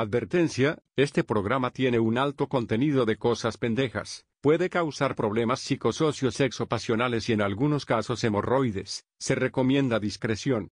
Advertencia, este programa tiene un alto contenido de cosas pendejas. Puede causar problemas psicosocios exopasionales y en algunos casos hemorroides. Se recomienda discreción.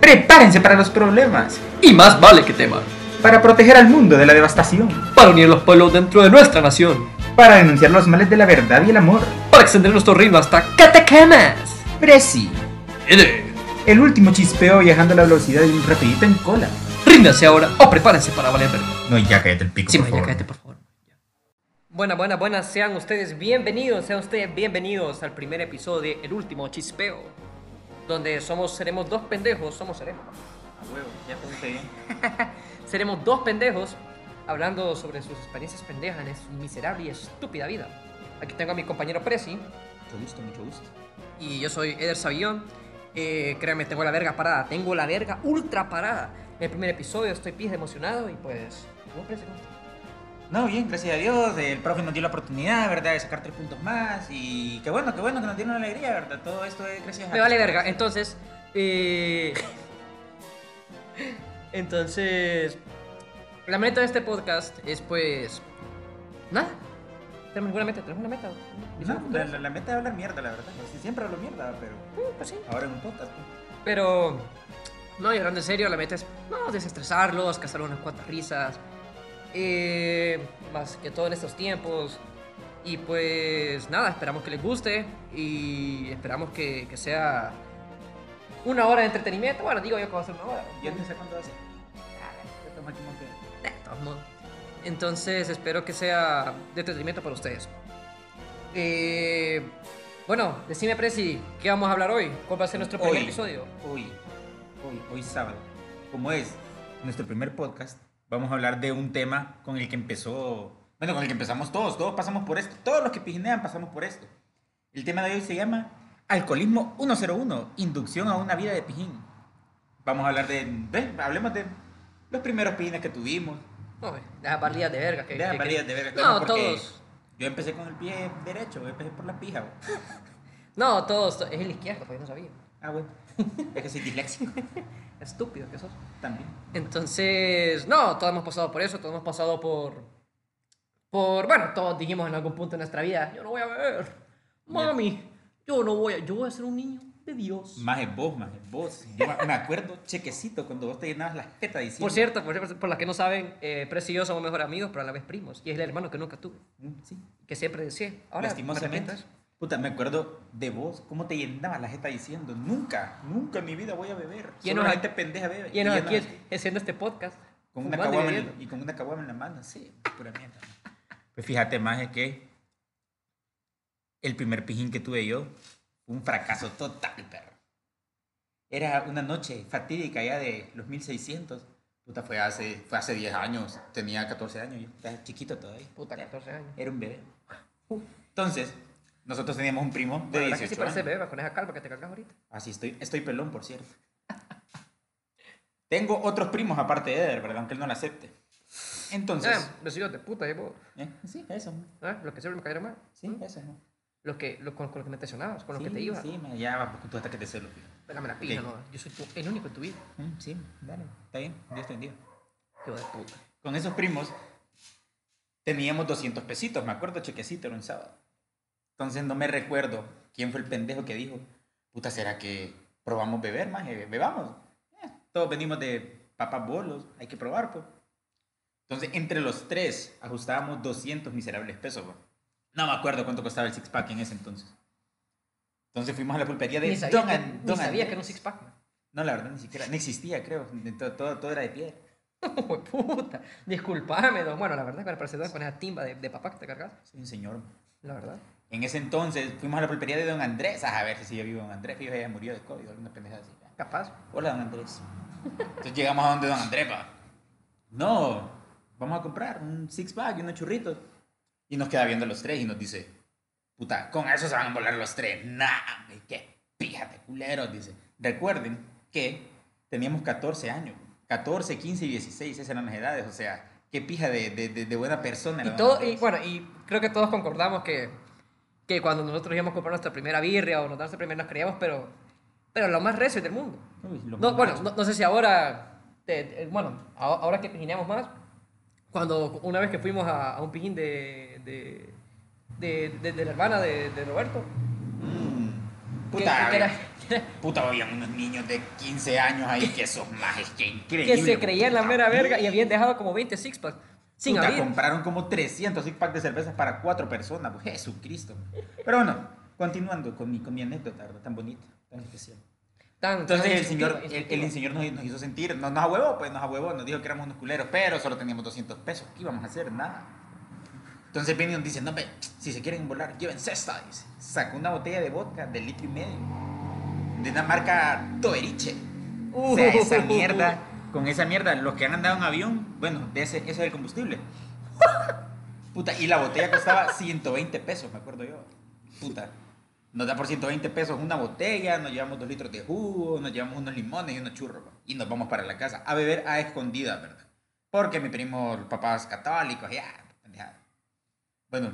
Prepárense para los problemas, Y más vale que teman, para proteger al mundo de la devastación, para unir los pueblos dentro de nuestra nación, para denunciar los males de la verdad y el amor. para extender nuestro reino hasta Catacamas. Prezi, Ede. el último chispeo viajando a la velocidad de un rapidito en cola. Ríndanse ahora o prepárense para valer verga. No, ya cállate el pico, Sí, por ma, ya favor. cállate, por favor. Buenas, buenas, buenas. Sean ustedes bienvenidos, sean ustedes bienvenidos al primer episodio de El Último Chispeo. Donde somos, seremos dos pendejos, somos seremos. A huevo, ya pregunté bien. Seremos dos pendejos hablando sobre sus experiencias pendejas en su miserable y estúpida vida. Aquí tengo a mi compañero Prezi Mucho gusto, mucho gusto. y yo soy Eder Savillón. Eh, créanme, tengo la verga parada, tengo la verga ultra parada. En el primer episodio estoy pija emocionado y pues... ¿cómo Prezi? No, bien, gracias a Dios. El profe nos dio la oportunidad, ¿verdad?, de sacar tres puntos más. Y qué bueno, qué bueno que nos dieron alegría, ¿verdad? Todo esto es gracias a. Me vale verga. Entonces, eh... Entonces, la meta de este podcast es pues... Nada. ¿Tenemos ninguna meta? ¿Tenemos una meta? No, la, la- la meta es hablar mierda, la verdad. Sí, siempre hablo mierda, pero Mm, Pues sí. ahora en un podcast. pues. Pero, no, y hablando en serio, la meta es no, desestresarlos, cazar unas cuantas risas. eh, más que todo en estos tiempos. Y pues nada, esperamos que les guste y esperamos que, que sea una hora de entretenimiento. Bueno, digo yo que va a ser una hora. ¿Y sé cuándo va a ser? Ah, Entonces espero que sea de entretenimiento para ustedes. Eh, bueno, decime Prezi, ¿qué vamos a hablar hoy? ¿Cuál va a ser nuestro primer Hoy. episodio? Hoy, hoy, hoy sábado, como es nuestro primer podcast, vamos a hablar de un tema con el que empezó, bueno, con el que empezamos todos, todos pasamos por esto, todos los que pijinean pasamos por esto. El tema de hoy se llama Alcoholismo 101, inducción a una vida de pijín. Vamos a hablar de, de- hablemos de los primeros pijines que tuvimos, No, las validas de verga. Que, las que- de verga No, porque todos. Yo empecé con el pie derecho, yo empecé por la pija. No, todos. Es el izquierdo, pues yo no sabía. Ah, bueno, es que soy disléxico Estúpido que sos. también. Entonces, no, todos hemos pasado por eso, todos hemos pasado por. Por. Bueno, todos dijimos en algún punto de nuestra vida: Yo no voy a beber. Mami, yo no voy a. Yo voy a ser un niño de Dios. Más es vos, más es vos. Yo me- me acuerdo, chequecito, cuando vos te llenabas las tetas diciendo. Por cierto, por, por las que no saben, eh, Presi y yo somos mejores amigos, pero a la vez primos. Y es el hermano que nunca tuve. Mm, Sí, Que siempre decía. Ahora, me lastimosamente. eso. Puta, me acuerdo de vos, cómo te llenabas la jeta diciendo, nunca, nunca en mi vida voy a beber. Y Solo la gente pendeja bebe. Y Y aquí enos haciendo este podcast. con una y caguama bebiendo. y con una caguama en la mano, sí, pura mierda. Pues fíjate más es que el primer pijín que tuve yo un fracaso total, perro. Era una noche fatídica ya de los 1600. Puta, fue hace, fue hace 10 años, tenía 14 años, yo estaba chiquito todavía. Puta, 14 años. Era un bebé. Entonces, nosotros teníamos un primo de La verdad que 18 sí parece años. beba con esa calva que te cargas ahorita. Así estoy, estoy pelón, por cierto. Tengo otros primos aparte de Eder, ¿verdad? Aunque él no lo acepte. Entonces, Ah, los hijos de puta, llevo. ¿eh? sí, eso. ¿Ah? Los que siempre me cayeron mal. Sí, eso. ¿no? Los que, los, con, con los que me traicionabas, con los que Sí, te ibas. Sí, me- ya va, tú hasta que te celo. Dame la pija, Ok. no. Yo soy tu- el único en tu vida. Mm, Sí, dale, está bien, Dios te bendiga. Hijo de puta. Con esos primos teníamos 200 pesitos, me acuerdo, chequecito, era un sábado. Entonces no me recuerdo quién fue el pendejo que dijo, puta, ¿será que probamos beber más? Eh, Bebamos. Eh, todos venimos de papas bolos, hay que probar, pues. Entonces, entre los tres ajustábamos 200 miserables pesos, pues. No me acuerdo cuánto costaba el six-pack en ese entonces. Entonces fuimos a la pulpería de Ni sabía, Don que, An- ni Don sabía que era un six pack. No, la verdad, ni siquiera, no existía, creo. Todo, todo, todo era de piedra. De puta. Disculpame, don. Bueno, la verdad que me parece con esa timba de, de papá que te cargas. Soy un señor. La verdad. En ese entonces fuimos a la pulpería de Don Andrés a ver si sigue vivo Don Andrés. Fijo, ya murió de COVID o alguna pendeja así. Capaz. Hola, Don Andrés. Entonces llegamos a donde Don Andrés, pa. No, vamos a comprar un six pack y unos churritos. Y nos queda viendo los tres y nos dice, puta, con eso se van a volar los tres. Nah, qué píjate, culeros, dice. Recuerden que teníamos 14 años. 14, 15 y 16, esas eran las edades. O sea, qué pija de, de, de- buena persona. Y, todo, y bueno, y creo que todos concordamos que que cuando nosotros íbamos a comprar nuestra primera birria o nos nuestra primera nos creíamos, pero, pero lo más recio del mundo. Uy, No, bueno, no, no sé si ahora, te- te- bueno, ahora que pijineamos más, cuando una vez que fuimos a, a un pijín de, de, de, de- de la hermana de, de Roberto, Mm. que- Puta, que era- puta, había unos niños de 15 años ahí que esos majes, que increíble. que se creían la mera verga y habían dejado como 20 six-packs sin Puta, abrir. compraron como 300 six pack de cervezas para cuatro personas. pues, Jesucristo. Pero bueno, continuando con mi, con mi anécdota, ¿verdad? tan bonita, tan especial. Tan- Entonces tan el señor, el, el nos, nos hizo sentir, no nos ahuevó, pues nos ahuevó, nos dijo que éramos unos culeros, pero solo teníamos 200 pesos. ¿Qué íbamos a hacer? Nada. Entonces viene y nos dice, no, ve, si se quieren volar, lleven cesta, dice. Sacó una botella de vodka de litro y medio, de una marca Toveriche. O sea, esa mierda, con esa mierda, los que han andado en avión, bueno, de ese, ese es el combustible. Puta, y la botella costaba 120 pesos, me acuerdo yo. Puta, nos da por 120 pesos una botella, nos llevamos dos litros de jugo, nos llevamos unos limones y unos churros, y nos vamos para la casa a beber a escondidas, ¿verdad? Porque mi primo, el papá es católico, ya, pendejada. Bueno,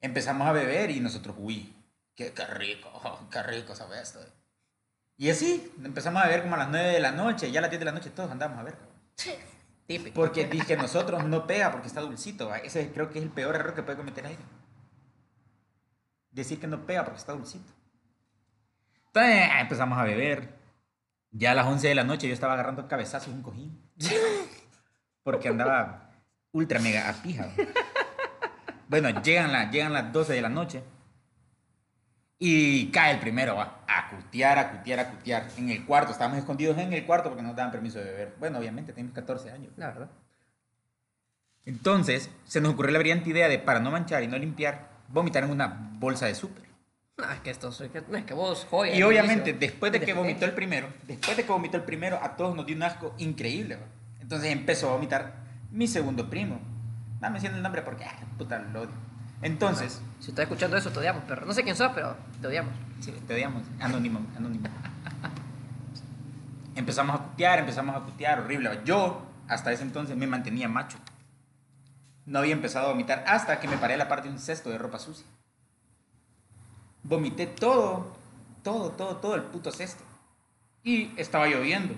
empezamos a beber y nosotros, uy, qué, qué rico, qué rico sabe esto. Y así, empezamos a beber como a las 9 de la noche, ya a las 10 de la noche todos andamos a ver. Típico. Porque dije nosotros no pega porque está dulcito. ¿va? Ese creo que es el peor error que puede cometer alguien. Decir que no pega porque está dulcito. Entonces ah, empezamos a beber. Ya a las 11 de la noche yo estaba agarrando cabezazos un cojín. Porque andaba ultra mega a. Bueno, llegan, la- llegan las 12 de la noche. Y cae el primero, va. A cutear, a cutear, a cutear. En el cuarto, estábamos escondidos en el cuarto porque no nos daban permiso de beber. Bueno, obviamente, teníamos 14 años. La verdad. Entonces, se nos ocurrió la brillante idea de, para no manchar y no limpiar, vomitar en una bolsa de súper. No, es que esto, es que, no, es que vos joya. Y obviamente, inicio. después de que vomitó el primero, después de que vomitó el primero, a todos nos dio un asco increíble. ¿va? Entonces empezó a vomitar mi segundo primo. No me el nombre porque, ah, puta, lo odio. Entonces, Si estás escuchando eso, te odiamos, perro. No sé quién sos, pero te odiamos. Sí, te odiamos. Anónimo, anónimo. empezamos a cutear, empezamos a cutear, horrible. Yo, hasta ese entonces, me mantenía macho. No había empezado a vomitar hasta que me paré a la parte de un cesto de ropa sucia. Vomité todo, todo, todo, todo el puto cesto. Y estaba lloviendo.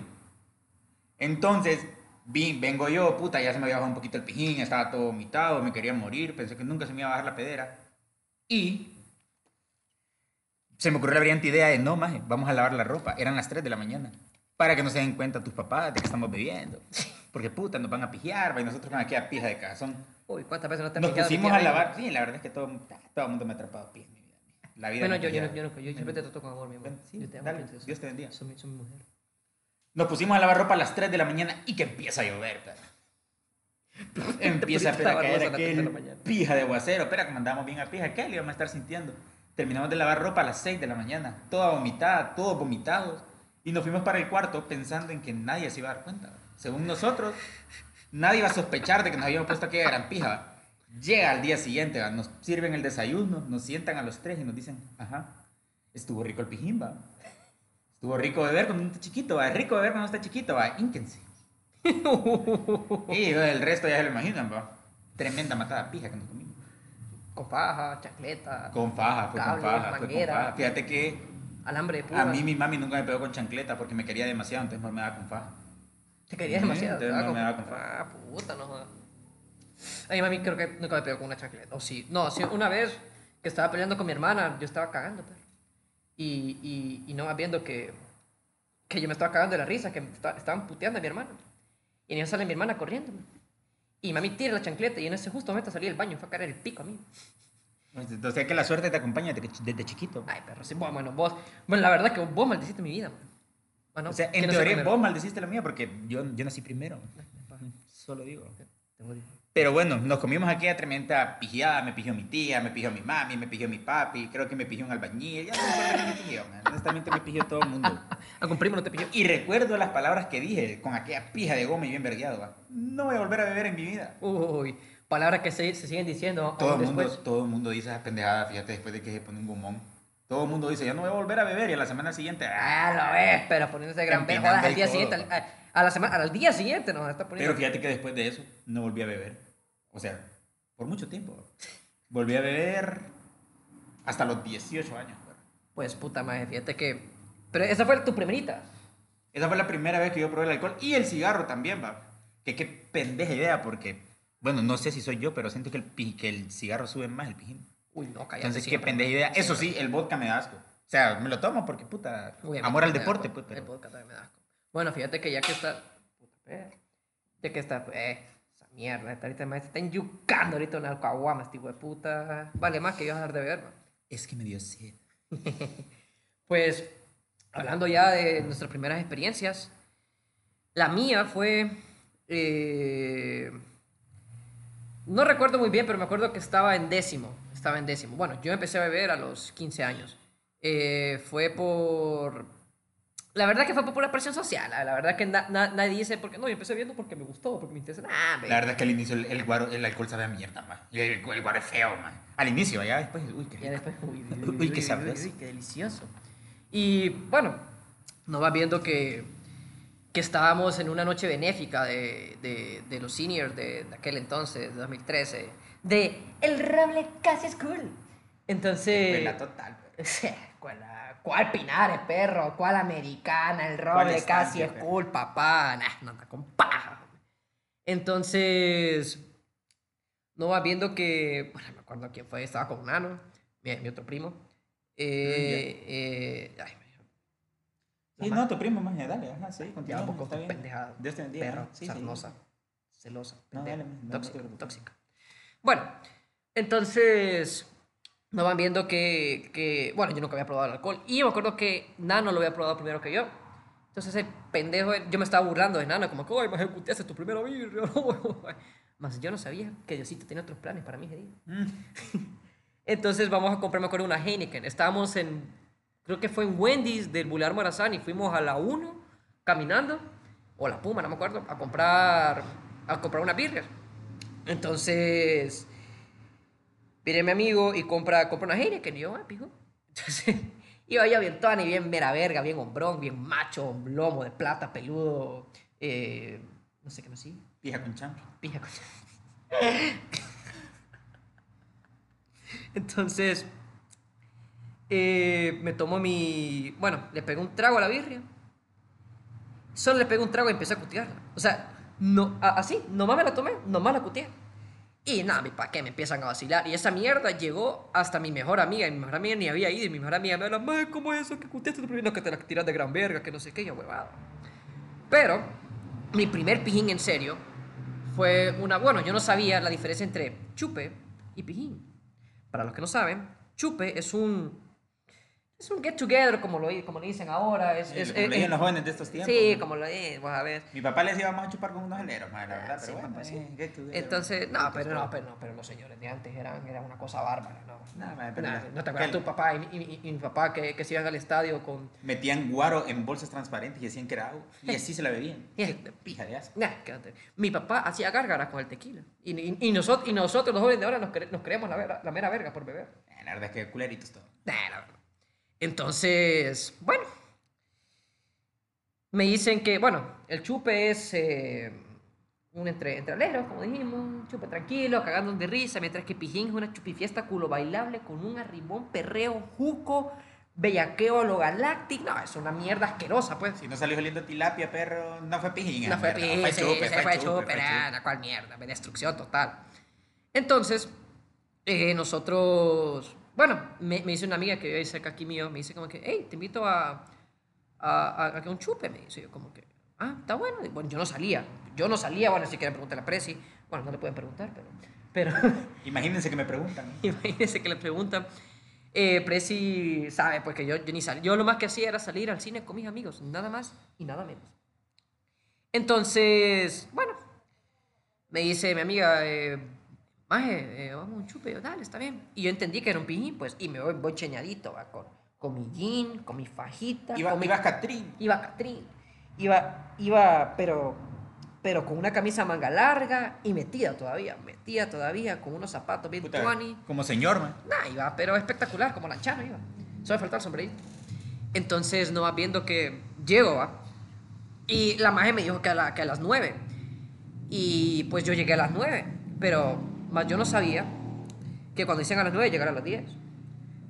Entonces, vi, vengo yo, puta, ya se me había bajado un poquito el pijín, estaba todo vomitado, me quería morir, pensé que nunca se me iba a bajar la pedera. Y se me ocurrió la brillante idea de, no, maje, vamos a lavar la ropa. Eran las 3 de la mañana. Para que no se den cuenta tus papás de que estamos bebiendo. Porque puta, nos van a pijear, y nosotros con aquella pija de cazón. Uy, ¿cuántas veces no has Nos pusimos a lavar. Sí, la verdad es que todo, todo el mundo me ha atrapado pija en mi vida. La vida Bueno, yo, yo, yo, nunca, yo siempre te trato con amor, mi amor. Sí, yo te amo. Dios te bendiga. Soy, soy mi mujer. Nos pusimos a lavar ropa a las 3 de la mañana y que empieza a llover, pero. empieza a a caer barbosa a las 3 de la aquel pija de aguacero. Espera, como andábamos bien a pija, ¿qué le íbamos a estar sintiendo? Terminamos de lavar ropa a las 6 de la mañana, toda vomitada, todos vomitados. Y nos fuimos para el cuarto pensando en que nadie se iba a dar cuenta. Según nosotros, nadie iba a sospechar de que nos habíamos puesto aquella gran pija. Llega al día siguiente, ¿va? nos sirven el desayuno, nos sientan a los tres y nos dicen, ajá, estuvo rico el pijín, va. Estuvo rico beber cuando uno está chiquito, va. Rico beber cuando está chiquito, va. Ínquense. y el resto ya se lo imaginan, va. Tremenda matada pija que nos comimos. Con paja, chacleta, Con faja, fue Cable, con faja, fue con faja. Fíjate que alambre de púa. a mí mi mami nunca me pegó con chancleta porque me quería demasiado, entonces mejor me daba con faja. Te querías Sí, demasiado. te no me Ah, puta, no jodas. A mi mami creo que nunca me pegó con una chancleta. O sí. No, sí, una vez que estaba peleando con mi hermana, yo estaba cagando, perro. Y, y, y no más viendo que, que yo me estaba cagando de la risa, que esta- estaban puteando a mi hermana. Y en eso sale mi hermana corriendo. man. Y mami tira la chancleta y en ese justo momento salí del baño y fue a caer el pico a mí. O sea que la suerte te acompaña desde, chiquito. Ay, perro, sí, bueno, bueno, vos. Bueno, la verdad que vos maldiciste mi vida, man. O sea, en ¿quién es el teoría vos maldeciste la mía porque yo, yo nací primero. Solo digo. Pero bueno, nos comimos aquella tremenda pijeada. Me pidió mi tía, me pidió mi mami, me pidió mi papi. Creo que me pidió un albañil. Ya no me man. Honestamente me pidió todo el mundo. Algún primo no te pilló. Y recuerdo las palabras que dije con aquella pija de goma y bien vergueado. No voy a volver a beber en mi vida. Uy, palabras que se, se siguen diciendo Todo el, mundo, después. todo el mundo dice esas pendejadas, fíjate, después de que se pone un gomón. Todo el mundo dice, yo no voy a volver a beber. Y a la semana siguiente, ¡ah! Lo ves, pero poniéndose gran pejodas al día codo, siguiente, al, a, a la semana, al día siguiente nos está poniendo. Pero fíjate que después de eso no volví a beber. O sea, por mucho tiempo. Volví a beber Hasta los 18 años. Pues puta madre, fíjate que... Pero esa fue tu primerita. Esa fue la primera vez que yo probé el alcohol y el cigarro también, va. Que qué pendeja idea, porque, bueno, no sé si soy yo, pero siento que el, que el cigarro sube más el pijín. Uy, no, cállate. Entonces, qué pendeja idea. Eso sí, el vodka me da asco. O sea, me lo tomo porque, puta, Uy, amor al da deporte, asco. pues. El vodka también me da asco. Bueno, fíjate que ya que está... Puta, eh, Ya que está... Eh, esa mierda. Ahorita me está enyucando ahorita una caguama, este hijo de puta. Vale más que yo dejar de beber, man. Es que me dio sed. Pues, hablando ya de nuestras primeras experiencias, la mía fue... eh, no recuerdo muy bien, pero me acuerdo que estaba en décimo. Estaba en décimo. Bueno, yo empecé a beber a los 15 años. Eh, fue por... La verdad que fue por pura presión social. La, verdad que na- na- nadie dice, porque no, yo empecé viendo porque me gustó, porque me interesa. La verdad es que al inicio el, el, guaro, el alcohol sabe a mierda, man. Y el, el guaro es feo, man. Al inicio, ya después, uy, qué Ya rico. después, uy, uy, Uy, uy, qué sabroso. uy, qué delicioso. Y bueno, nos va viendo que, que estábamos en una noche benéfica de, de, de los seniors de, de aquel entonces, de 2013, de El Roble Casi School. Entonces... Escuela total. ¿Cuál, ¿Cuál Pinares, perro? ¿Cuál Americana? El Roble estancia, Casi perro? School, papá. Nah, no anda con paja. Entonces, no va viendo que, bueno, me acuerdo quién fue, estaba con Nano, mi, mi otro primo. Eh, eh, ay, Sí, no, tu primo, man, dale, ajá, sí, ya continúa. un poco pendejada. Dios te bendiga. Perro, ¿no? Sí, sí. sarnosa, celosa, No, pendeja, dale, no, no te tóxica, preocupes. tóxica. Bueno, entonces nos van viendo que, que, bueno, yo nunca había probado el alcohol y me acuerdo que Nano lo había probado primero que yo. Entonces ese pendejo, yo me estaba burlando de Nano, como que, oye, me ejecutaste tu primera birria. Más yo no sabía que Diosito tenía otros planes para mí ese día. Mm. Entonces vamos a comprar, me acuerdo, una Heineken. Estábamos en, creo que fue en Wendy's del Boulevard Morazán y fuimos a la 1 caminando, o la Puma, no me acuerdo, a comprar, a comprar una birria. Entonces, viene mi amigo y compra, compra una Heineken y yo, ah, pijo. Entonces, iba ya bien toda y bien mera verga, bien hombrón, bien macho, lomo de plata, peludo, eh, no sé qué más sí, Pija con champ. pija con... Entonces, eh, me tomo mi... Bueno, le pego un trago a la birria. Solo le pego un trago y empecé a cutearla. O sea, no, así, nomás me la tomé, nomás la cuteé. Y nada, mi pa' qué, me empiezan a vacilar. Y esa mierda llegó hasta mi mejor amiga. Y mi mejor amiga ni había ido. Y mi mejor amiga me habla, "Mae, ¿cómo es eso? Que cuteaste tu primero? Que te la tiras de gran verga, que no sé qué, yo, huevado. Pero, mi primer pijín en serio fue una. Bueno, yo no sabía la diferencia entre chupe y pijín. Para los que no saben, chupe es un. Es un get together, como lo, como le dicen ahora. Es, es, como es- dicen los jóvenes de estos tiempos. Sí, ¿no? como lo es, vos a ver. Mi papá les iba vamos a chupar con unos heleros, man, la verdad, Sí, pero bueno, pues, sí. eh, get together. Entonces, no, pero no, pero no, pero los señores de antes eran, eran una cosa bárbara, ¿no? No, man, pero Nah, no te acuerdas tu papá y, y mi- y mi papá que, que se iban al estadio con. Metían guaro en bolsas transparentes y decían que era agua. Y así se la bebían. Eh, pija de asco. Nah. Mi papá hacía gárgaras con el tequila. Y, y, y nosotros, y nosotros, los jóvenes de ahora, nos, cre- nos creemos la, vera- la mera verga por beber. Eh, La verdad es que culeritos todo. Nah, la verdad. Entonces, bueno. Me dicen que, bueno, el chupe es eh, un entre, entre aleros, como dijimos, un chupe tranquilo, cagando de risa, mientras que Pijín es una chupifiesta culo bailable con un arrimón, perreo, juco, bellaqueo a lo galáctico. No, es una mierda asquerosa, pues. Si no salió oliendo tilapia, perro, no fue pijín. No fue mierda, pi, sí, chupe, se fue chupe, fue nada, cuál mierda, de destrucción total. Entonces, eh, nosotros, bueno, me, me dice una amiga que vive cerca aquí mío, me dice como que, hey, te invito a, a, que un chupe, me dice yo como que, ah, está bueno. Bueno, yo no salía, yo no salía, bueno, si quieren preguntarle a Presi, bueno, no le pueden preguntar, pero, pero Imagínense que me preguntan. imagínense que le preguntan. Eh, Presi sabe, pues que yo, yo ni salí. Yo lo más que hacía era salir al cine con mis amigos, nada más y nada menos. Entonces, bueno, me dice mi amiga, eh, Maje, eh, vamos a un chupe. Yo, dale, está bien. Y yo entendí que era un pijín, pues, y me voy, voy cheñadito, va, con, con mi jean, con mi fajita. Iba, con mi, iba Catrín. Iba Catrín. Iba, iba, pero, pero con una camisa manga larga y metida todavía, metida todavía, con unos zapatos bien Puta, como señor, man. Nah, iba, pero espectacular, como lanchano iba. Solo faltaba el sombrerito. Entonces, no vas viendo que llego, ¿va? Y la maje me dijo que a, la- que a las 9. Y pues yo llegué a las 9. Pero más yo no sabía que cuando dicen a las 9 llegar a las 10.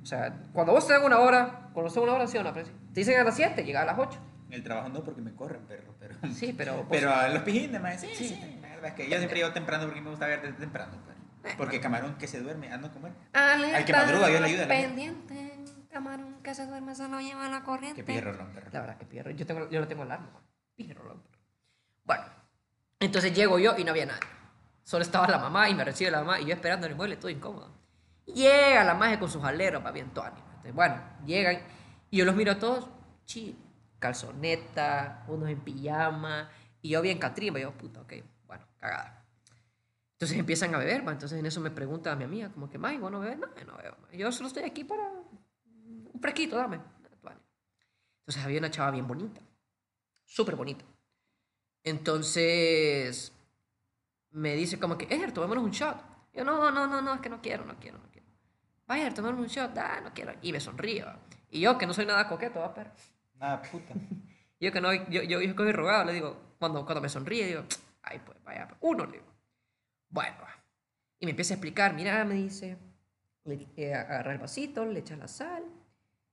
O sea, cuando vos te dan una hora, cuando una hora, sí o no, pero. Te dicen a las 7, llega a las 8. En el trabajo no, porque me corren, perro. Pero, Sí, pero vos- pero a los pijines, más sí, Sí. sí, La verdad es que yo siempre llego temprano porque me gusta ver desde temprano. perro. Porque camarón que se duerme, ando como él. Al que madruga, Dios le ayuda. Pendiente, camarón que se duerme, se lo lleva a la corriente. Qué rolón, perro. La verdad que pierro. Yo, tengo, yo no tengo alarma. Rolón. Bueno, entonces llego yo y no había nadie. Solo estaba la mamá y me recibe la mamá y yo esperando en el mueble, todo incómodo. Llega la magia con sus aleros, va bien Tony. Entonces, bueno, llegan y yo los miro a todos, chill, calzoneta, unos en pijama y yo bien catrima. Y yo, puta, ok, bueno, cagada. Entonces empiezan a beber, va. entonces en eso me pregunta a mi amiga, como que, May, ¿vos no bebes? No, no bebo. Yo solo estoy aquí para un fresquito, dame. Entonces había una chava bien bonita, súper bonita. Entonces me dice como que, Eger, tomémonos un shot. Yo, no, no, no, no, es que no quiero, no quiero, no quiero. Vaya, tomémonos un shot, ah, no quiero. Y me sonríe, va. Y yo, que no soy nada coqueto, va, pero... Nada, puta. Yo que no, yo, yo, yo que rogado, le digo, cuando, cuando me sonríe, digo, ay, pues vaya, pues, uno, le digo. Bueno, y me empieza a explicar, mira, me dice, le, eh, agarra el vasito, le echas la sal,